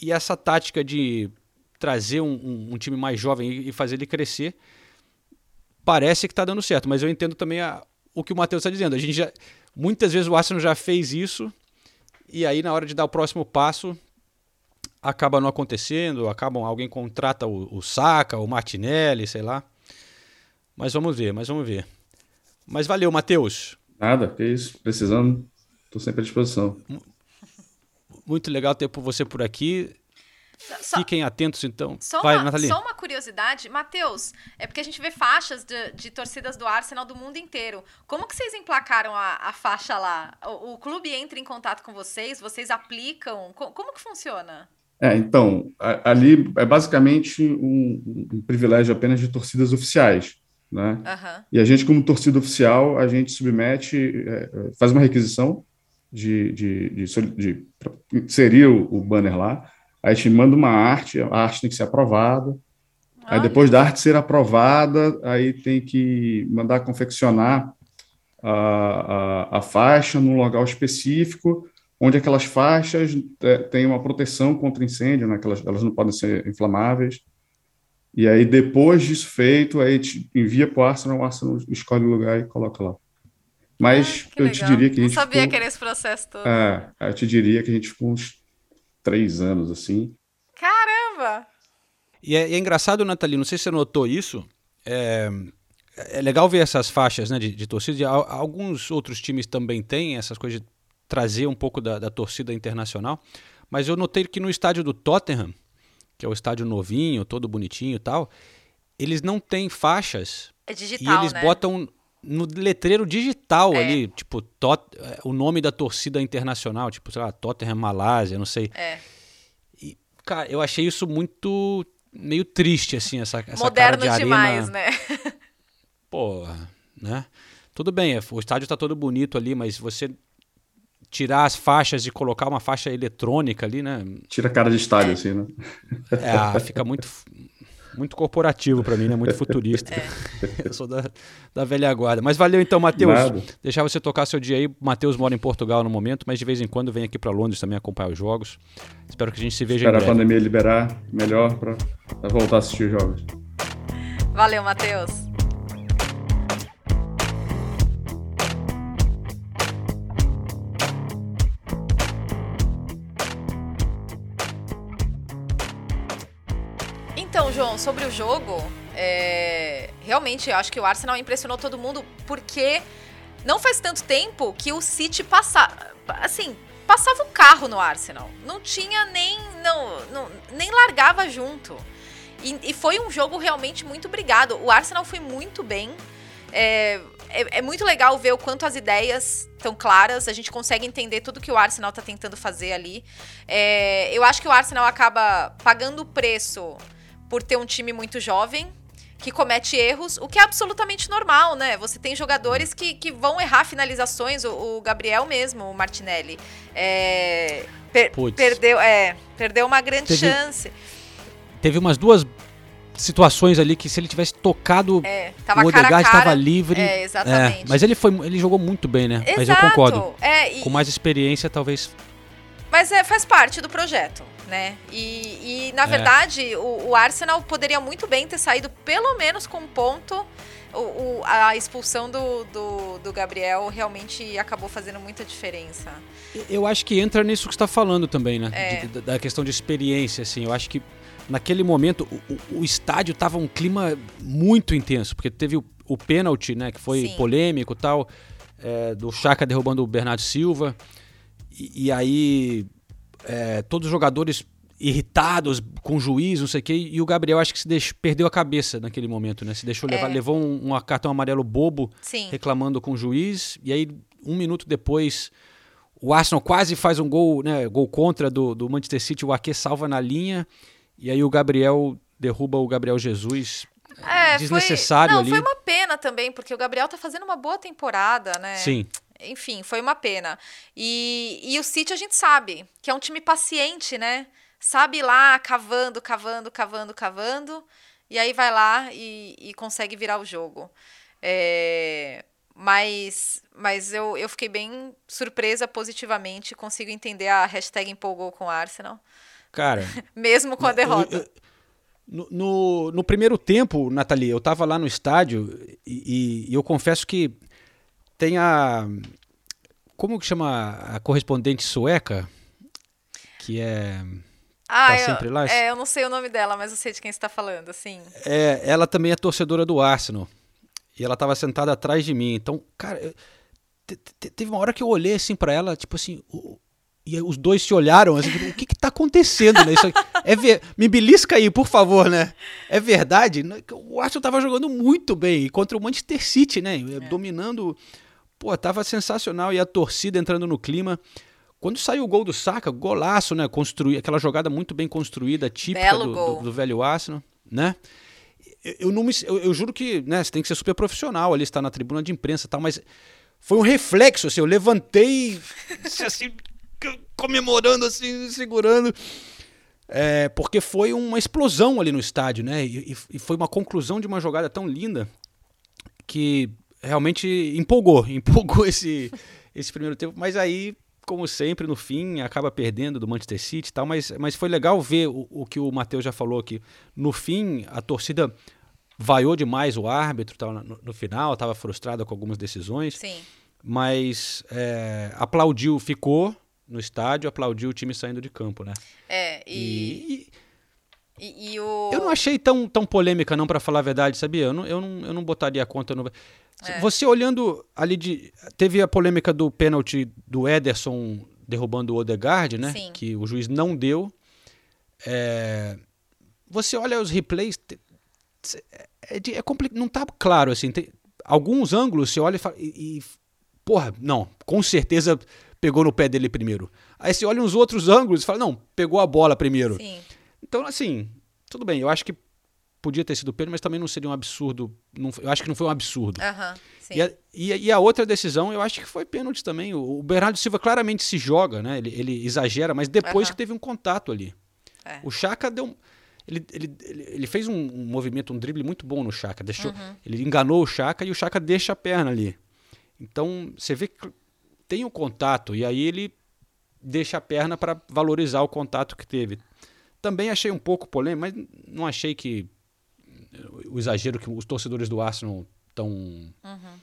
e essa tática de trazer um, um, um time mais jovem e, fazer ele crescer parece que está dando certo, mas eu entendo também a, o que o Matheus está dizendo. A gente já, muitas vezes o Arsenal já fez isso e aí na hora de dar o próximo passo acaba não acontecendo, acabam alguém contrata o, o Saka, o Martinelli, sei lá. Mas vamos ver, mas vamos ver. Mas valeu, Matheus. Nada, que isso. Precisando, estou sempre à disposição. Muito legal ter você por aqui. Só, Fiquem atentos, então. Só, Vai, uma, só uma curiosidade, Matheus, é porque a gente vê faixas de, de, torcidas do Arsenal do mundo inteiro. Como que vocês emplacaram a, a faixa lá? O, o, clube entra em contato com vocês? Vocês aplicam? como, como que funciona? É, então, a, ali é basicamente um, um, privilégio apenas de torcidas oficiais, né? Uhum. E a gente, como torcida oficial, a gente submete, é, faz uma requisição de, de, de, de, inserir o, o banner lá. Aí te manda uma arte, a arte tem que ser aprovada. Aí depois da arte ser aprovada, aí tem que mandar confeccionar a, a, a faixa num local específico, onde aquelas faixas é, têm uma proteção contra incêndio, né, elas, elas não podem ser inflamáveis. E aí, depois disso feito, aí envia para o Arsenal, o Arsenal escolhe o lugar e coloca lá. Mas Ah, eu te diria que a Não gente sabia ficou, que era esse processo todo. é, eu te diria que a gente ficou uns três anos assim. Caramba! E é, e é engraçado, Nathalie, não sei se você notou isso. É, é legal ver essas faixas né, de, de torcida. E al- Alguns outros times também têm essas coisas de trazer um pouco da, da torcida internacional. Mas eu notei que no estádio do Tottenham, que é o estádio novinho, todo bonitinho e tal, eles não têm faixas. É E digital, eles né? botam no letreiro digital É. ali, tipo, Tot, o nome da torcida internacional, tipo, sei lá, Tottenham Malásia, não sei. É. Cara, eu achei isso muito meio triste, assim, essa, essa cara Moderno de arena. demais, né? [LAUGHS] Porra, né? Tudo bem, é, o estádio tá todo bonito ali, mas você tirar as faixas e colocar uma faixa eletrônica ali, né? Tira a cara de estádio, assim, né? É, ah, fica muito, [LAUGHS] muito corporativo pra mim, né? Muito [LAUGHS] futurista. [LAUGHS] Eu sou da, da velha guarda. Mas valeu então, Matheus. Deixar você tocar seu dia aí. Matheus mora em Portugal no momento, mas de vez em quando vem aqui pra Londres também acompanhar os jogos. Espero que a gente se veja Esperar em a breve. pandemia liberar melhor para voltar a assistir os jogos. Valeu, Matheus. Então, sobre o jogo, é, realmente eu acho que o Arsenal impressionou todo mundo porque não faz tanto tempo que o City passa, assim, passava o carro no Arsenal. Não tinha nem, não, não- nem largava junto. E, e foi um jogo realmente muito brigado. O Arsenal foi muito bem. É, é, é muito legal ver o quanto as ideias estão claras. A gente consegue entender tudo que o Arsenal está tentando fazer ali. É, eu acho que o Arsenal acaba pagando o preço por ter um time muito jovem, que comete erros, o que é absolutamente normal, né? Você tem jogadores que, que vão errar finalizações, o, o Gabriel mesmo, o Martinelli. é, per- perdeu, é, perdeu uma grande Teve- chance. Teve umas duas situações ali que se ele tivesse tocado, É, o Odegaard estava livre. É, exatamente. mas ele foi, ele jogou muito bem, né? Mas eu Exato. concordo. É, Com mais experiência, talvez. Mas é, faz parte do projeto, né? E, e, na É. verdade, o, o Arsenal poderia muito bem ter saído pelo menos com um ponto. O, o- a expulsão do, do, do Gabriel realmente acabou fazendo muita diferença. Eu acho que entra nisso que você está falando também, né? É. De- da, da questão de experiência, assim. Eu acho que naquele momento o, o- o estádio tava um clima muito intenso, porque teve o, o pênalti, né? Que foi Sim. polêmico e tal, é, do Chaka derrubando o Bernardo Silva. E, e aí é, todos os jogadores irritados com o juiz, não sei o quê, e o Gabriel acho que se deixou- perdeu a cabeça naquele momento, né? Se deixou levar, É. levou um, um cartão amarelo bobo Sim. reclamando com o juiz, e aí um minuto depois o Arsenal quase faz um gol, né, gol contra do, do Manchester City, o Ake salva na linha, e aí o Gabriel derruba o Gabriel Jesus. É, Desnecessário foi, não, ali. foi uma pena também, porque o Gabriel tá fazendo uma boa temporada, né? Sim. Enfim, foi uma pena. E, e o City a gente sabe que é um time paciente, né? Sabe ir lá cavando, cavando, cavando, cavando. E aí vai lá e, e consegue virar o jogo. É, mas mas eu, eu fiquei bem surpresa positivamente. Consigo entender a hashtag empolgou com o Arsenal. Cara, [LAUGHS] Mesmo com a Eu- derrota. eu- no, no, no primeiro tempo, Nathalie, eu tava lá no estádio e- e eu confesso que tem a. Como que chama a correspondente sueca? Que é. Ah, tá eu, sempre lá? é, eu não sei o nome dela, mas eu sei de quem você tá falando, assim. É, ela também é torcedora do Arsenal. E ela tava sentada atrás de mim. Então, cara, eu- te- te- teve uma hora que eu olhei assim pra ela, tipo assim. o- e os dois se olharam, assim, tipo, o que que tá acontecendo, né? Isso é ver, me belisca aí, por favor, né? É verdade? O Arsenal tava jogando muito bem contra o Manchester City, né? Dominando. Pô, tava sensacional. E a torcida entrando no clima. Quando saiu o gol do Saka, golaço, né? Construir, aquela jogada muito bem construída, típica do, do, do velho Arsenal, né? Eu, eu não me, eu, eu juro que né, você tem que ser super profissional ali, estar na tribuna de imprensa e tal, mas foi um reflexo, assim, eu levantei [LAUGHS] assim, comemorando, assim, segurando. É, porque foi uma explosão ali no estádio, né? E, e, foi uma conclusão de uma jogada tão linda que realmente empolgou, [LAUGHS] empolgou esse, esse primeiro tempo. Mas aí, como sempre, no fim, acaba perdendo do Manchester City e tal. Mas, mas foi legal ver o, o que o Matheus já falou aqui. No fim, a torcida vaiou demais o árbitro tal, no, no final, estava frustrada com algumas decisões. Sim. Mas é, aplaudiu, ficou no estádio, aplaudiu o time saindo de campo, né? É, e. e, e, e o... Eu não achei tão, tão polêmica, não, para falar a verdade, sabia? Eu não, eu não, eu não botaria a conta no. É. Você olhando ali de. Teve a polêmica do pênalti do Ederson derrubando o Odegaard, né? Sim. Que o juiz não deu. É... Você olha os replays. É, é. Não tá claro, assim. Tem... Alguns ângulos você olha e fala. E, e... Porra, não, com certeza pegou no pé dele primeiro. Aí você olha uns outros ângulos e fala, não, pegou a bola primeiro. Sim. Então, assim, tudo bem, eu acho que podia ter sido pênalti, mas também não seria um absurdo. Não, eu acho que não foi um absurdo. Uhum, e, a, e, e, a, outra decisão, eu acho que foi pênalti também. O, o Bernardo Silva claramente se joga, né? Ele, ele exagera, mas depois Uhum. que teve um contato ali. É. O Chaka deu. Ele, ele, ele, fez um, um movimento, um drible muito bom no Chaka. Deixou, Uhum. Ele enganou o Chaka e o Chaka deixa a perna ali. Então, você vê que tem o contato e aí ele deixa a perna para valorizar o contato que teve. Também achei um pouco polêmico, mas não achei que o exagero que os torcedores do Arsenal estão, Uhum.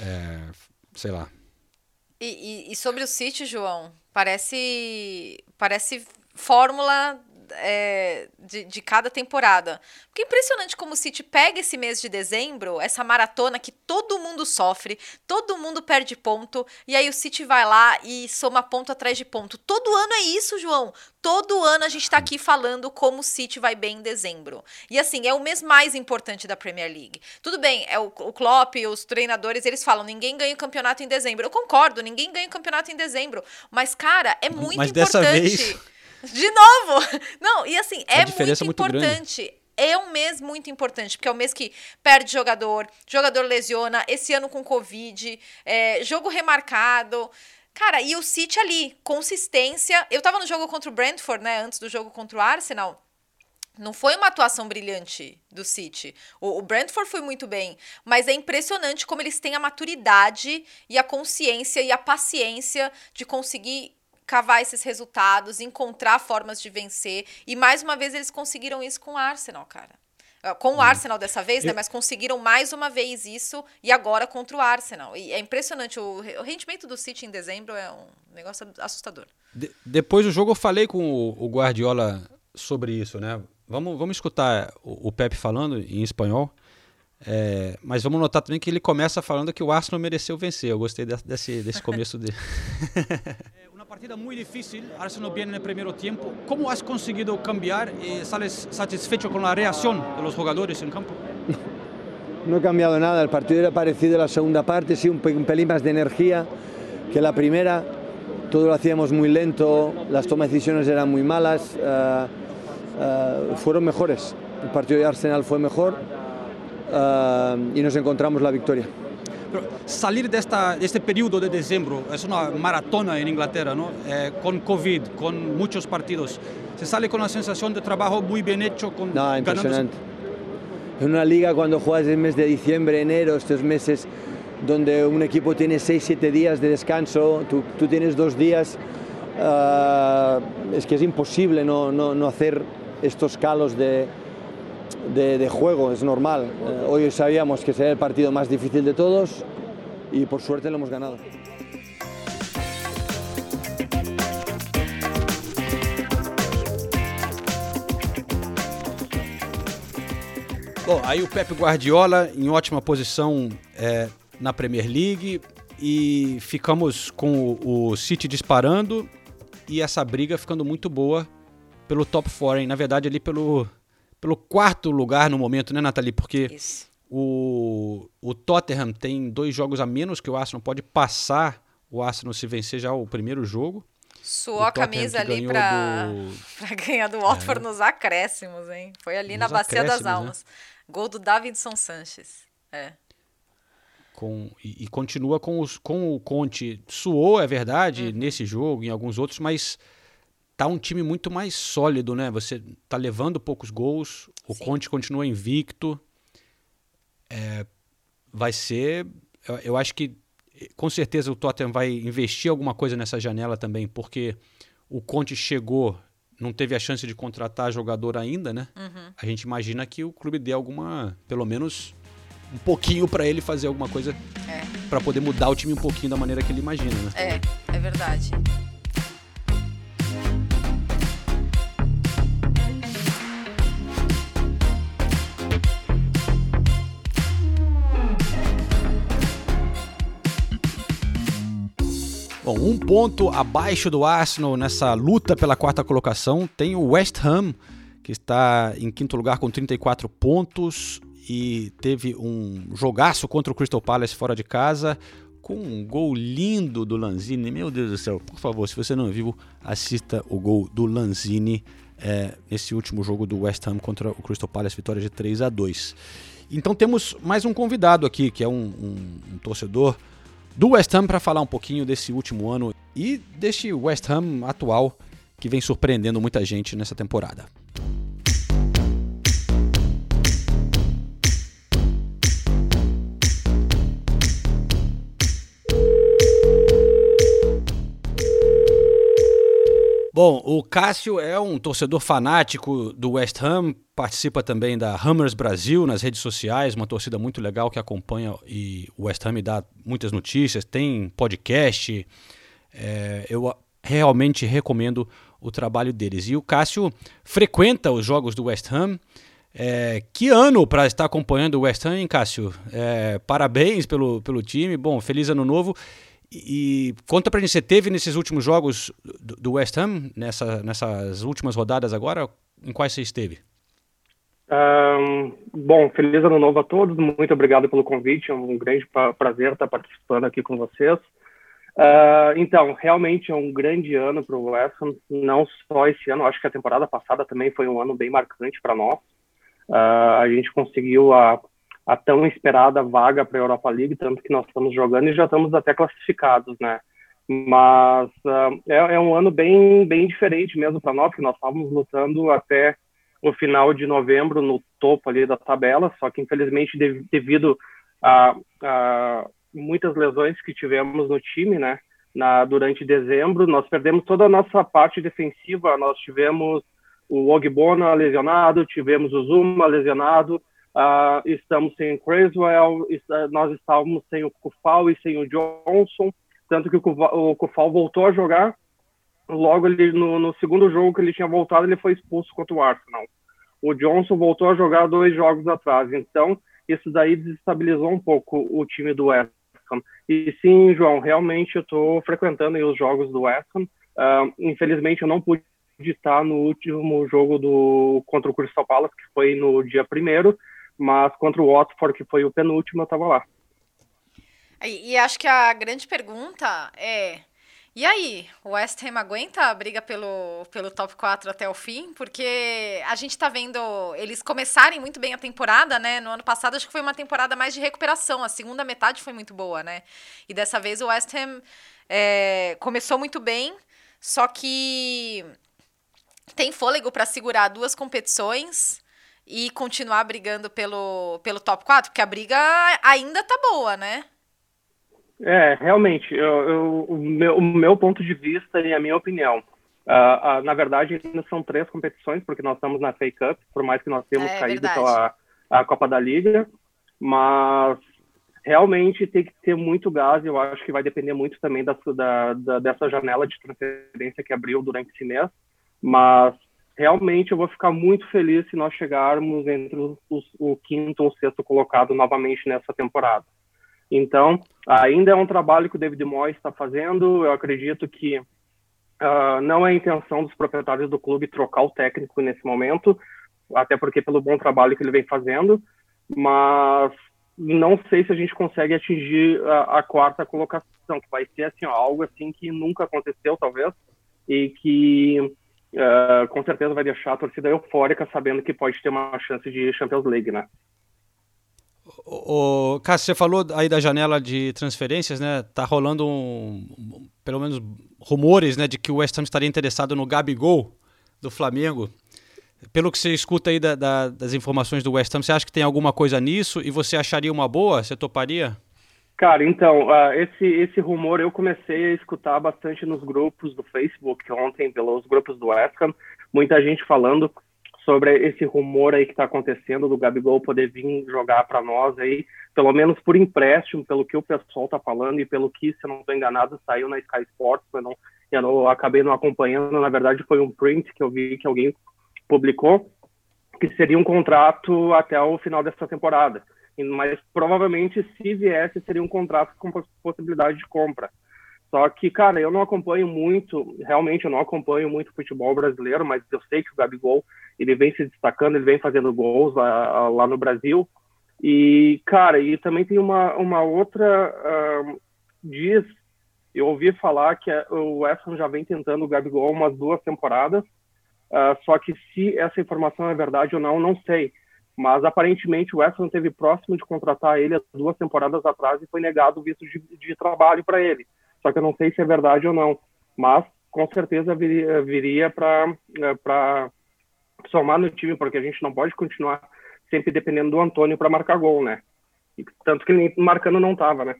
é, sei lá. E, e- e sobre o City, João, parece parece fórmula é, de, de cada temporada. Porque é impressionante como o City pega esse mês de dezembro, essa maratona que todo mundo sofre, todo mundo perde ponto, e aí o City vai lá e soma ponto atrás de ponto. Todo ano é isso, João. Todo ano a gente tá aqui falando como o City vai bem em dezembro. E assim, é o mês mais importante da Premier League. Tudo bem, é o, o Klopp, os treinadores, eles falam, ninguém ganha o campeonato em dezembro. Eu concordo, ninguém ganha o campeonato em dezembro. Mas, cara, é muito Mas dessa importante. vez- [LAUGHS] De novo! [LAUGHS] Não, e assim, é muito diferença é muito grande. importante. É um mês muito importante, porque é o mês que perde jogador, jogador lesiona, esse ano com Covid, é, jogo remarcado. Cara, e o City ali, consistência. Eu tava no jogo contra o Brentford, né? Antes do jogo contra o Arsenal. Não foi uma atuação brilhante do City. O, o Brentford foi muito bem, mas é impressionante como eles têm a maturidade e a consciência e a paciência de conseguir cavar esses resultados, encontrar formas de vencer. E mais uma vez eles conseguiram isso com o Arsenal, cara. Ah, Com o Arsenal dessa vez, né? Eu- Mas conseguiram mais uma vez isso e agora contra o Arsenal. E é impressionante. O, re- o rendimento do City em dezembro é um negócio assustador. De- depois do jogo eu falei com o, o Guardiola sobre isso, né? Vamos, vamos escutar o, o Pepe falando em espanhol. É, mas vamos notar também que ele começa falando que o Arsenal mereceu vencer. Eu gostei de- desse, desse começo dele. [LAUGHS] [LAUGHS] Partida muy difícil, Arsenal viene en el primer tiempo. ¿Cómo has conseguido cambiar y sales satisfecho con la reacción de los jugadores en campo? No he cambiado nada, el partido era parecido a la segunda parte, sí, un, pe- un pelín más de energía que la primera. Todo lo hacíamos muy lento, las tomas de decisiones eran muy malas, eh, eh, fueron mejores. El partido de Arsenal fue mejor eh, y nos encontramos la victoria. Salir de, esta, de este periodo de diciembre es una maratona en Inglaterra, ¿no? Eh, con COVID, con muchos partidos. Se sale con la sensación de trabajo muy bien hecho, con No, impresionante. En una liga cuando juegas el mes de diciembre, enero, estos meses donde un equipo tiene 6-7 días de descanso, tú, tú tienes dos días, ah, es que es imposible no, no- no hacer estos calos de, de- de juego, es normal. Eh, hoy sabíamos que sería el partido más difícil de todos y por suerte lo hemos ganado. Bom, aí o Pepe Guardiola em ótima posição é, na Premier League e ficamos com o, o City disparando e essa briga ficando muito boa pelo top 4, hein? Na verdade, ali pelo, pelo quarto lugar no momento, né, Nathalie? Porque Isso. o, o Tottenham tem dois jogos a menos que o Arsenal pode passar o Arsenal se vencer já o primeiro jogo. Suou a camisa ali pra, do- [LAUGHS] ganhar do Watford nos acréscimos, hein? Foi ali na Nos Bacia das né? Almas. Gol do Davidson Sanches. É. com e, e, continua com, os, com o Conte. Suou, é verdade, uhum. nesse jogo, em alguns outros, mas tá um time muito mais sólido, né? Você tá levando poucos gols, o Sim. Conte continua invicto. É, vai ser. Eu, eu, acho que com certeza o Tottenham vai investir alguma coisa nessa janela também, porque o Conte chegou, não teve a chance de contratar jogador ainda, né? Uhum. A gente imagina que o clube dê alguma, pelo menos um pouquinho para ele fazer alguma coisa é. para poder mudar o time um pouquinho da maneira que ele imagina, né? É, é verdade. Bom, um ponto abaixo do Arsenal nessa luta pela quarta colocação tem o West Ham, que está em quinto lugar com 34 pontos e teve um jogaço contra o Crystal Palace fora de casa com um gol lindo do Lanzini. Meu Deus do céu, por favor, se você não viu, assista o gol do Lanzini é, nesse último jogo do West Ham contra o Crystal Palace, vitória de 3 a 2. Então temos mais um convidado aqui, que é um, um, um torcedor do West Ham para falar um pouquinho desse último ano e deste West Ham atual que vem surpreendendo muita gente nessa temporada. Bom, o Cássio é um torcedor fanático do West Ham, participa também da Hammers Brasil nas redes sociais, uma torcida muito legal que acompanha e o West Ham dá muitas notícias, tem podcast. É, eu realmente recomendo o trabalho deles. E o Cássio frequenta os jogos do West Ham. É, que ano para estar acompanhando o West Ham, hein, Cássio? É, parabéns pelo, pelo time. Bom, feliz ano novo. E conta pra gente, você teve nesses últimos jogos do, West Ham, nessa, nessas últimas rodadas agora, em quais você esteve? Um, bom, feliz ano novo a todos, muito obrigado pelo convite, é um grande prazer estar participando aqui com vocês. Uh, então, realmente é um grande ano para o West Ham, não só esse ano, acho que a temporada passada também foi um ano bem marcante para nós. Uh, a gente conseguiu a a tão esperada vaga para a Europa League, tanto que nós estamos jogando e já estamos até classificados, né? Mas uh, é, é, um ano bem, bem diferente mesmo para nós, que nós estávamos lutando até o final de novembro no topo ali da tabela, só que infelizmente de, devido a, a, muitas lesões que tivemos no time, né? Na, durante dezembro, nós perdemos toda a nossa parte defensiva, nós tivemos o Ogbona lesionado, tivemos o Zuma lesionado, Uh, estamos sem o Creswell, está, nós estávamos sem o Kufal e sem o Johnson, tanto que o Kufal voltou a jogar. Logo ele, no, no, segundo jogo que ele tinha voltado, ele foi expulso contra o Arsenal. O Johnson voltou a jogar dois jogos atrás, então isso daí desestabilizou um pouco o time do West Ham. E sim, João, realmente eu estou frequentando os jogos do West Ham. Uh, infelizmente eu não pude estar no último jogo do contra o Crystal Palace, que foi no dia primeiro, mas contra o Watford, que foi o penúltimo, eu estava lá. E, acho que a grande pergunta é: e aí, o West Ham aguenta a briga pelo, pelo top 4 até o fim? Porque a gente está vendo eles começarem muito bem a temporada, né? No ano passado, acho que foi uma temporada mais de recuperação. A segunda metade foi muito boa, né? E dessa vez o West Ham é, começou muito bem, só que tem fôlego para segurar duas competições e continuar brigando pelo, pelo top 4? Porque a briga ainda tá boa, né? É, realmente, eu, eu, o, meu, o, meu, ponto de vista e a minha opinião. Uh, uh, na verdade, ainda são três competições, porque nós estamos na FA Cup, por mais que nós temos é, caído pela a Copa da Liga, mas realmente tem que ter muito gás, eu acho que vai depender muito também da, da, da, dessa janela de transferência que abriu durante esse mês, mas realmente eu vou ficar muito feliz se nós chegarmos entre os, o quinto ou sexto colocado novamente nessa temporada. Então, ainda é um trabalho que o David Moyes está fazendo. Eu acredito que uh, não é intenção dos proprietários do clube trocar o técnico nesse momento, até porque pelo bom trabalho que ele vem fazendo, mas não sei se a gente consegue atingir a, a quarta colocação, que vai ser assim, ó, algo assim que nunca aconteceu, talvez, e que uh, com certeza vai deixar a torcida eufórica sabendo que pode ter uma chance de Champions League, né? O, Cássio, você falou aí da janela de transferências, né? Tá rolando um, pelo menos rumores, né, de que o West Ham estaria interessado no Gabigol do Flamengo. Pelo que você escuta aí da, da, das informações do West Ham, você acha que tem alguma coisa nisso e você acharia uma boa? Você toparia? Cara, então, uh, esse, esse rumor eu comecei a escutar bastante nos grupos do Facebook ontem, pelos grupos do Ham, muita gente falando sobre esse rumor aí que está acontecendo do Gabigol poder vir jogar para nós aí, pelo menos por empréstimo, pelo que o pessoal está falando e pelo que, se eu não estou enganado, saiu na Sky Sports, eu, não, eu não, acabei não acompanhando, na verdade foi um print que eu vi que alguém publicou, que seria um contrato até o final dessa temporada. Mas provavelmente, se viesse, seria um contrato com possibilidade de compra. Só que, cara, eu não acompanho muito, realmente eu não acompanho muito futebol brasileiro, mas eu sei que o Gabigol, ele vem se destacando, ele vem fazendo gols lá, lá no Brasil. E, cara, e também tem uma, uma outra, uh, diz, eu ouvi falar que o West Ham já vem tentando o Gabigol umas duas temporadas, uh, só que se essa informação é verdade ou não, não sei. Mas aparentemente o West Ham teve próximo de contratar ele duas temporadas atrás e foi negado o visto de, de trabalho para ele só que eu não sei se é verdade ou não. Mas com certeza viria, viria para é, somar no time, porque a gente não pode continuar sempre dependendo do Antônio para marcar gol, né? E, tanto que ele marcando não estava, né?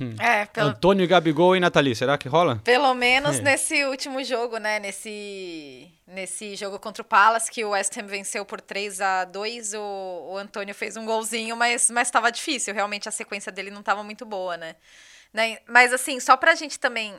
Hum. É, pelo... Antônio, Gabigol e Nathalie, será que rola? Pelo menos é. nesse último jogo, né? Nesse, nesse jogo contra o Palace, que o West Ham venceu por 3 a 2 o, o Antônio fez um golzinho, mas estava difícil. Realmente a sequência dele não estava muito boa, né? Né? Mas assim, só pra gente também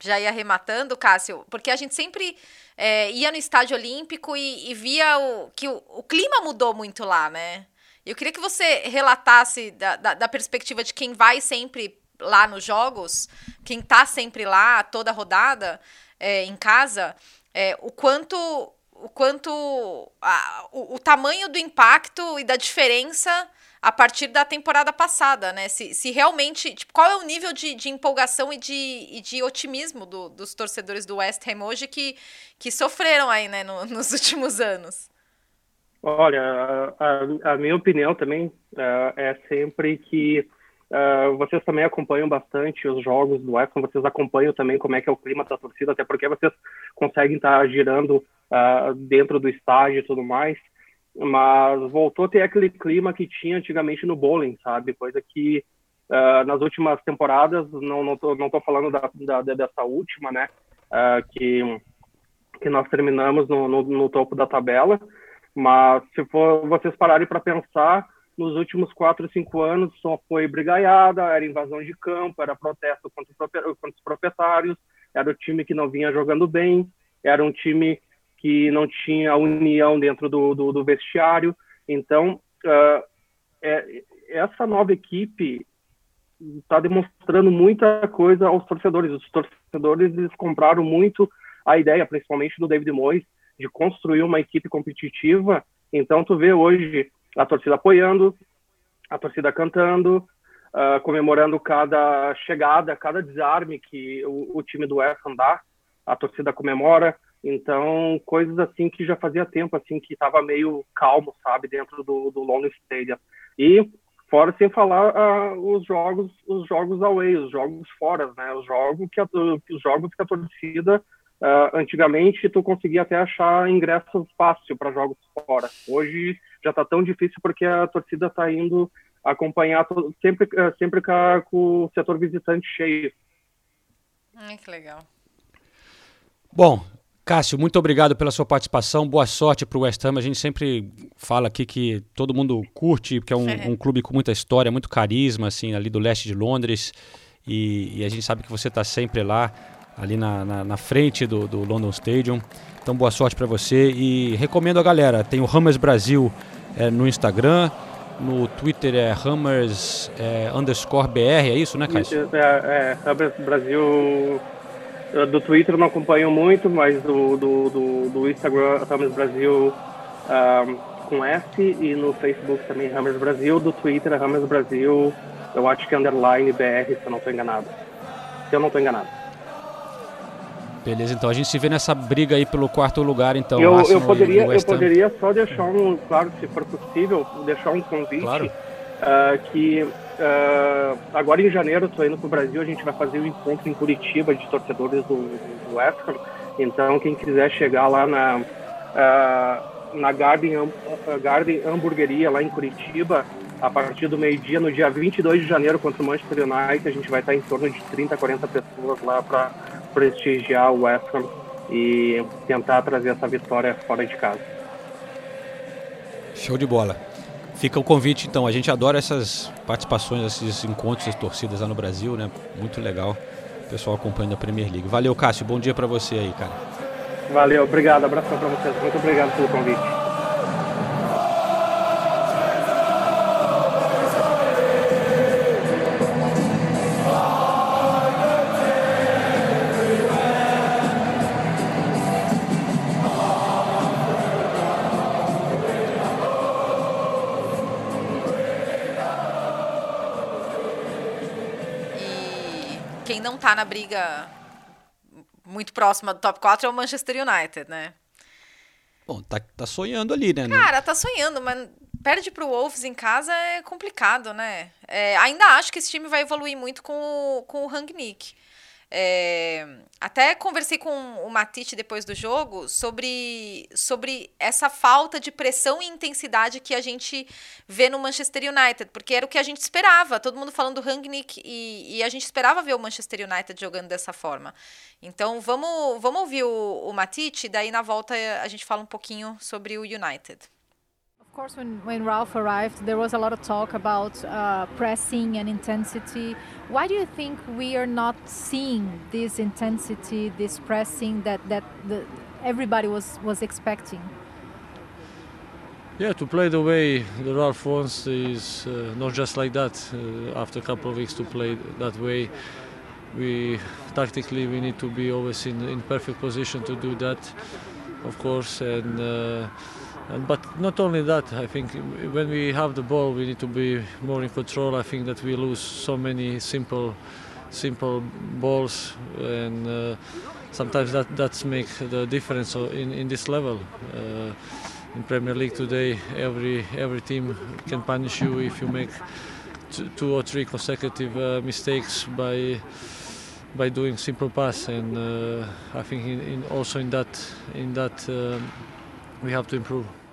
já ir arrematando, Cássio, porque a gente sempre é, ia no estádio olímpico e, e via o, que o, o, clima mudou muito lá, né? Eu queria que você relatasse da, da, da, perspectiva de quem vai sempre lá nos jogos, quem tá sempre lá, toda rodada, é, em casa, é, o quanto o quanto a, o, o tamanho do impacto e da diferença a partir da temporada passada, né? Se, se realmente. Tipo, qual é o nível de, de empolgação e de, e de otimismo do, dos torcedores do West Ham hoje que, que sofreram aí, né, no, [LAUGHS] nos últimos anos? Olha, a, a minha opinião também uh, é sempre que uh, vocês também acompanham bastante os jogos do West Ham, vocês acompanham também como é que é o clima da torcida, até porque vocês conseguem estar girando uh, dentro do estádio e tudo mais mas voltou a ter aquele clima que tinha antigamente no bowling, sabe? Coisa que uh, nas últimas temporadas, não não tô, não tô falando da, da dessa última, né? Que que nós terminamos no, no, no, topo da tabela, mas se for vocês pararem para pensar, nos últimos quatro, cinco anos só foi brigaiada, era invasão de campo, era protesto contra, os proprietários, era o time que não vinha jogando bem, era um time que não tinha união dentro do, do, do vestiário. Então, uh, é, essa nova equipe está demonstrando muita coisa aos torcedores. Os torcedores eles compraram muito a ideia, principalmente do David Moyes, de construir uma equipe competitiva. Então, tu vê hoje a torcida apoiando, a torcida cantando, uh, comemorando cada chegada, cada desarme que o, o time do West dá, a torcida comemora. Então, coisas assim que já fazia tempo, assim, que estava meio calmo, sabe, dentro do, do London Stadium. E, fora sem falar uh, os jogos, os jogos away, os jogos fora, né, os jogos que a, os jogos que a torcida, uh, antigamente, tu conseguia até achar ingresso fácil para jogos fora. Hoje já está tão difícil porque a torcida está indo acompanhar todo, sempre, uh, sempre com, a, com o setor visitante cheio. Ai, que legal. Bom, Cássio, muito obrigado pela sua participação. Boa sorte para o West Ham. A gente sempre fala aqui que todo mundo curte, porque é um, [LAUGHS] um, clube com muita história, muito carisma, assim, ali do leste de Londres. E, e a gente sabe que você está sempre lá, ali na, na, na frente do, do, London Stadium. Então, boa sorte para você. E recomendo a galera: tem o Hammers Brasil é, no Instagram. No Twitter é Hammers é, underscore BR, é isso, né, Cássio? É, é Hammers Brasil do Twitter não acompanho muito, mas do, do, do, do Instagram, Hammers Brasil um, com S, e no Facebook também Hammers Brasil, do Twitter Hammers Brasil, eu acho que é underline BR, se eu não estou enganado. Se eu não estou enganado. Beleza, então a gente se vê nessa briga aí pelo quarto lugar, então. eu, eu poderia, eu poderia só deixar um, claro, se for possível, deixar um convite Claro. ah, que ah, agora em janeiro, estou indo para o Brasil, a gente vai fazer um encontro em Curitiba de torcedores do, do West Ham. Então, quem quiser chegar lá na, ah, na Garden, Garden Hamburgueria, lá em Curitiba, a partir do meio-dia, no dia 22 de janeiro, contra o Manchester United, a gente vai estar em torno de 30, 40 pessoas lá para prestigiar o West Ham e tentar trazer essa vitória fora de casa. Show de bola. Fica o convite, então. A gente adora essas participações, esses encontros das torcidas lá no Brasil, né? Muito legal. O pessoal acompanhando a Premier League. Valeu, Cássio. Bom dia pra você aí, cara. Valeu, obrigado, abração para vocês. Muito obrigado pelo convite. Briga muito próxima do top 4 é o Manchester United, né? Bom, tá, tá sonhando ali, né? Cara, tá sonhando, mas perde pro Wolves em casa é complicado, né? É, ainda acho que esse time vai evoluir muito com o, com o Rangnick. É, até conversei com o Matite depois do jogo sobre, sobre essa falta de pressão e intensidade que a gente vê no Manchester United, porque era o que a gente esperava. Todo mundo falando do Rangnick e, e a gente esperava ver o Manchester United jogando dessa forma. Então vamos, vamos ouvir o, o Matite, daí na volta a gente fala um pouquinho sobre o United. Of course, when, when Ralph arrived, there was a lot of talk about uh, pressing and intensity. Why do you think we are not seeing this intensity, this pressing that, that the, everybody was, was expecting? Yeah, to play the way the Ralph wants is uh, not just like that. Uh, after a couple of weeks to play that way, we tactically we need to be always in, in perfect position to do that, of course. And, uh, and but not only that, I think when we have the ball, we need to be more in control. I think that we lose so many simple, simple balls, and uh, sometimes that that's make the difference in in this level. Uh, in Premier League today, every every team can punish you if you make two or three consecutive uh, mistakes by by doing simple pass, and uh, I think in, in also in that in that um, we have to improve.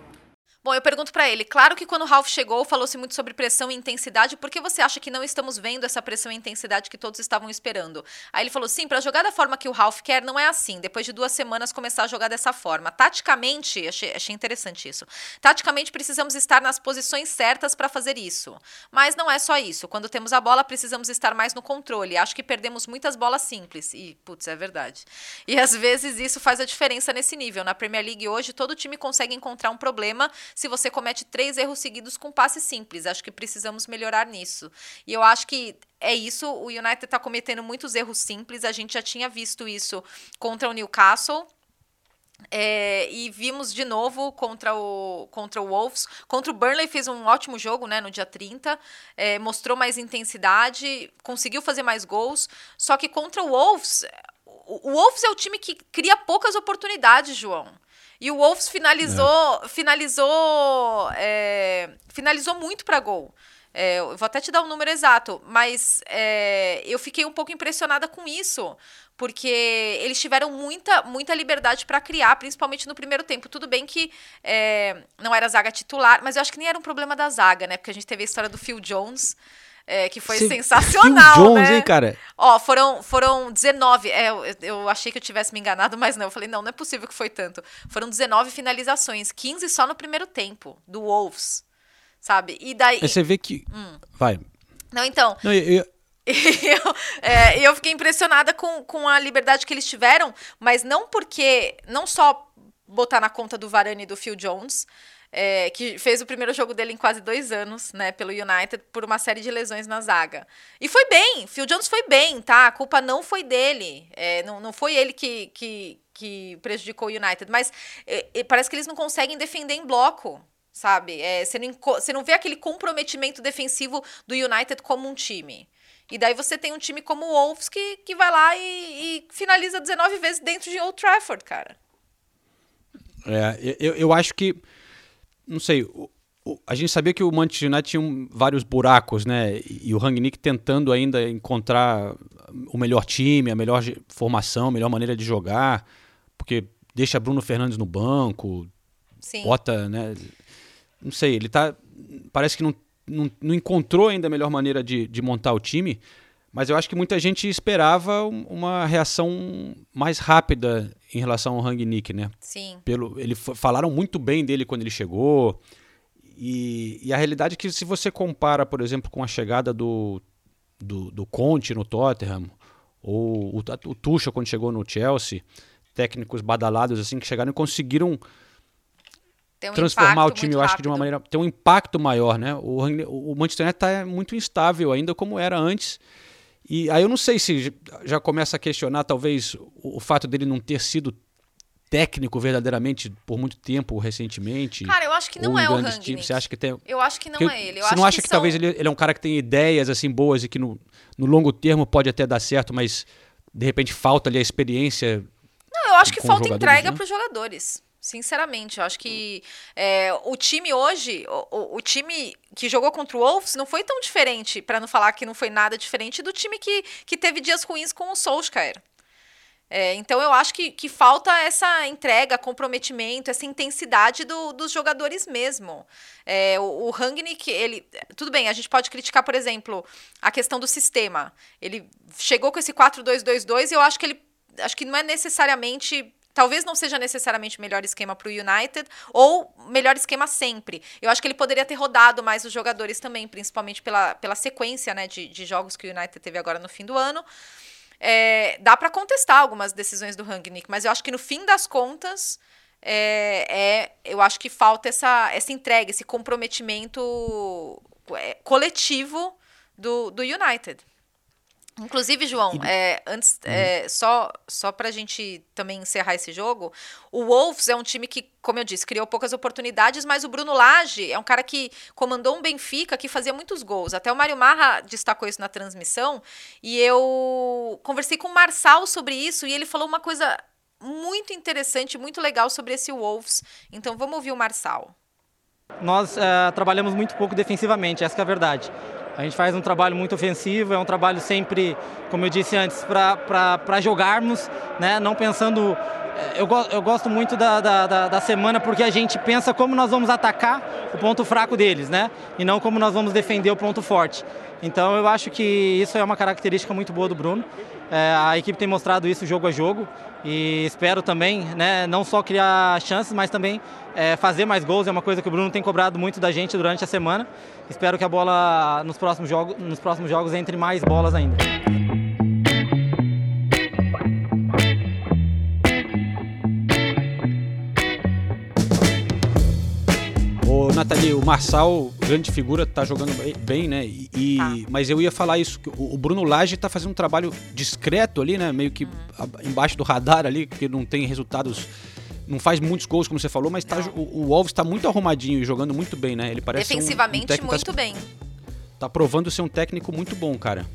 Bom, eu pergunto pra ele, claro que quando o Ralph chegou, falou-se muito sobre pressão e intensidade, por que você acha que não estamos vendo essa pressão e intensidade que todos estavam esperando? Aí ele falou, sim, pra jogar da forma que o Ralph quer, não é assim, depois de duas semanas começar a jogar dessa forma. Taticamente, achei, achei interessante isso, taticamente precisamos estar nas posições certas para fazer isso, mas não é só isso, quando temos a bola precisamos estar mais no controle, acho que perdemos muitas bolas simples, e putz, é verdade. E às vezes isso faz a diferença nesse nível, na Premier League hoje todo time consegue encontrar um problema se você comete três erros seguidos com passe simples. Acho que precisamos melhorar nisso. E eu acho que é isso. O United está cometendo muitos erros simples. A gente já tinha visto isso contra o Newcastle. É, e vimos de novo contra o, contra o Wolves. Contra o Burnley fez um ótimo jogo né, no dia 30. É, mostrou mais intensidade, conseguiu fazer mais gols. Só que contra o Wolves, o, o Wolves é o time que cria poucas oportunidades, João. E o Wolves finalizou, finalizou, é, finalizou muito para gol. É, eu vou até te dar um número exato, mas é, eu fiquei um pouco impressionada com isso, porque eles tiveram muita, muita liberdade para criar, principalmente no primeiro tempo. Tudo bem que é, não era zaga titular, mas eu acho que nem era um problema da zaga, né? Porque a gente teve a história do Phil Jones. É, que foi Cê- sensacional, Phil Jones, né? hein, cara? Ó, foram, foram 19. É, eu, eu achei que eu tivesse me enganado, mas não. Eu falei, não, não é possível que foi tanto. Foram 19 finalizações, 15 só no primeiro tempo, do Wolves. Sabe? E daí. Aí você vê que. Hum. Vai. Não, então. Não, eu, eu- [LAUGHS] eu, é, eu fiquei impressionada com, com a liberdade que eles tiveram, mas não porque. Não só botar na conta do Varane e do Phil Jones, é, que fez o primeiro jogo dele em quase dois anos, né, pelo United, por uma série de lesões na zaga. E foi bem, Phil Jones foi bem, tá? A culpa não foi dele. É, não, não foi ele que, que, que prejudicou o United, mas é, é, parece que eles não conseguem defender em bloco. sabe? É, você, não, você não vê aquele comprometimento defensivo do United como um time. E daí você tem um time como o Wolves que, que vai lá e, e finaliza 19 vezes dentro de Old Trafford, cara. É, eu, eu acho que. Não sei. O, o, a gente sabia que o Manchester United tinha um, vários buracos, né? E, e o Rangnick tentando ainda encontrar o melhor time, a melhor formação, a melhor maneira de jogar. Porque deixa Bruno Fernandes no banco, Sim. bota, né? Não sei, ele tá. Parece que não, não, não encontrou ainda a melhor maneira de, de montar o time. Mas eu acho que muita gente esperava uma reação mais rápida em relação ao Rangnick, né? Sim. Pelo, ele falaram muito bem dele quando ele chegou. E, e, a realidade é que se você compara, por exemplo, com a chegada do, do, do Conte no Tottenham, ou o, o Tuchel quando chegou no Chelsea, técnicos badalados assim que chegaram e conseguiram um transformar o time, eu acho que de uma maneira. ter um impacto maior, né? O, o Manchester United está muito instável ainda, como era antes. E aí eu não sei se já começa a questionar, talvez, o, fato dele não ter sido técnico verdadeiramente por muito tempo recentemente. Cara, eu acho que não é o Rangnick. Você acha que tem? Eu acho que não Porque é ele. Eu você acho não acha que, que são- talvez ele, ele é um cara que tem ideias assim boas e que no, no longo termo pode até dar certo, mas de repente falta ali a experiência? Não, eu acho que falta entrega né? para os jogadores. Sinceramente, eu acho que é, o time hoje, o, o- o time que jogou contra o Wolves não foi tão diferente, para não falar que não foi nada diferente do time que, que teve dias ruins com o Solskjaer. É, então eu acho que, que falta essa entrega, comprometimento, essa intensidade do- dos jogadores mesmo. É, o, o Rangnick, ele. Tudo bem, a gente pode criticar, por exemplo, a questão do sistema. Ele chegou com esse 4-2-2-2 e eu acho que ele. Acho que não é necessariamente. Talvez não seja necessariamente o melhor esquema para o United, ou melhor esquema sempre. Eu acho que ele poderia ter rodado mais os jogadores também, principalmente pela, pela sequência né, de, de jogos que o United teve agora no fim do ano. É, dá para contestar algumas decisões do Rangnick, mas eu acho que no fim das contas, é, é- eu acho que falta essa, essa entrega, esse comprometimento é, coletivo do, do United. Inclusive, João, é, antes, é, só, só para a gente também encerrar esse jogo, o Wolves é um time que, como eu disse, criou poucas oportunidades, mas o Bruno Lage é um cara que comandou um Benfica que fazia muitos gols. Até o Mário Marra destacou isso na transmissão, e eu conversei com o Marçal sobre isso, e ele falou uma coisa muito interessante, muito legal sobre esse Wolves. Então vamos ouvir o Marçal. Nós eh, trabalhamos muito pouco defensivamente, essa que é a verdade. A gente faz um trabalho muito ofensivo, é um trabalho sempre, como eu disse antes, para jogarmos, né? não pensando. eh, Eu, eu gosto muito da, da, da- semana porque a gente pensa como nós vamos atacar o ponto fraco deles, né? E não como nós vamos defender o ponto forte. Então eu acho que isso é uma característica muito boa do Bruno. Eh, a equipe tem mostrado isso jogo a jogo e espero também, né, não só criar chances, mas também eh, fazer mais gols. É uma coisa que o Bruno tem cobrado muito da gente durante a semana. Espero que a bola nos próximos jogos, nos próximos jogos entre mais bolas ainda. Ô, Nathalie, o Marçal, grande figura, tá jogando bem, né? E, e- Tá. Mas eu ia falar isso, que o, o Bruno Lage tá fazendo um trabalho discreto ali, né? Meio que embaixo do radar ali, porque não tem resultados. Não faz muitos gols, como você falou, mas tá, o, o Wolves tá muito arrumadinho e jogando muito bem, né? Ele parece ser um- um Defensivamente, que muito bem. Tá provando ser um técnico muito bom, cara.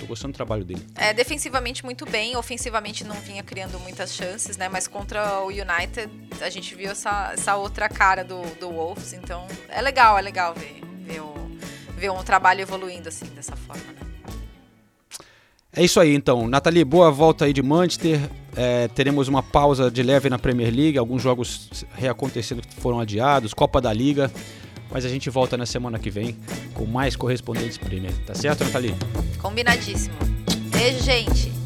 Tô gostando do trabalho dele. É, defensivamente muito bem, ofensivamente não vinha criando muitas chances, né? Mas contra o United a gente viu essa, essa outra cara do, do Wolves, então é legal, é legal ver, ver, o, ver um trabalho evoluindo assim, dessa forma, né? É isso aí, então. Nathalie, boa volta aí de Manchester. É, teremos uma pausa de leve na Premier League, alguns jogos reacontecendo que foram adiados, Copa da Liga. Mas a gente volta na semana que vem com mais correspondentes Premier. Tá certo, Nathalie? Combinadíssimo. Beijo, gente!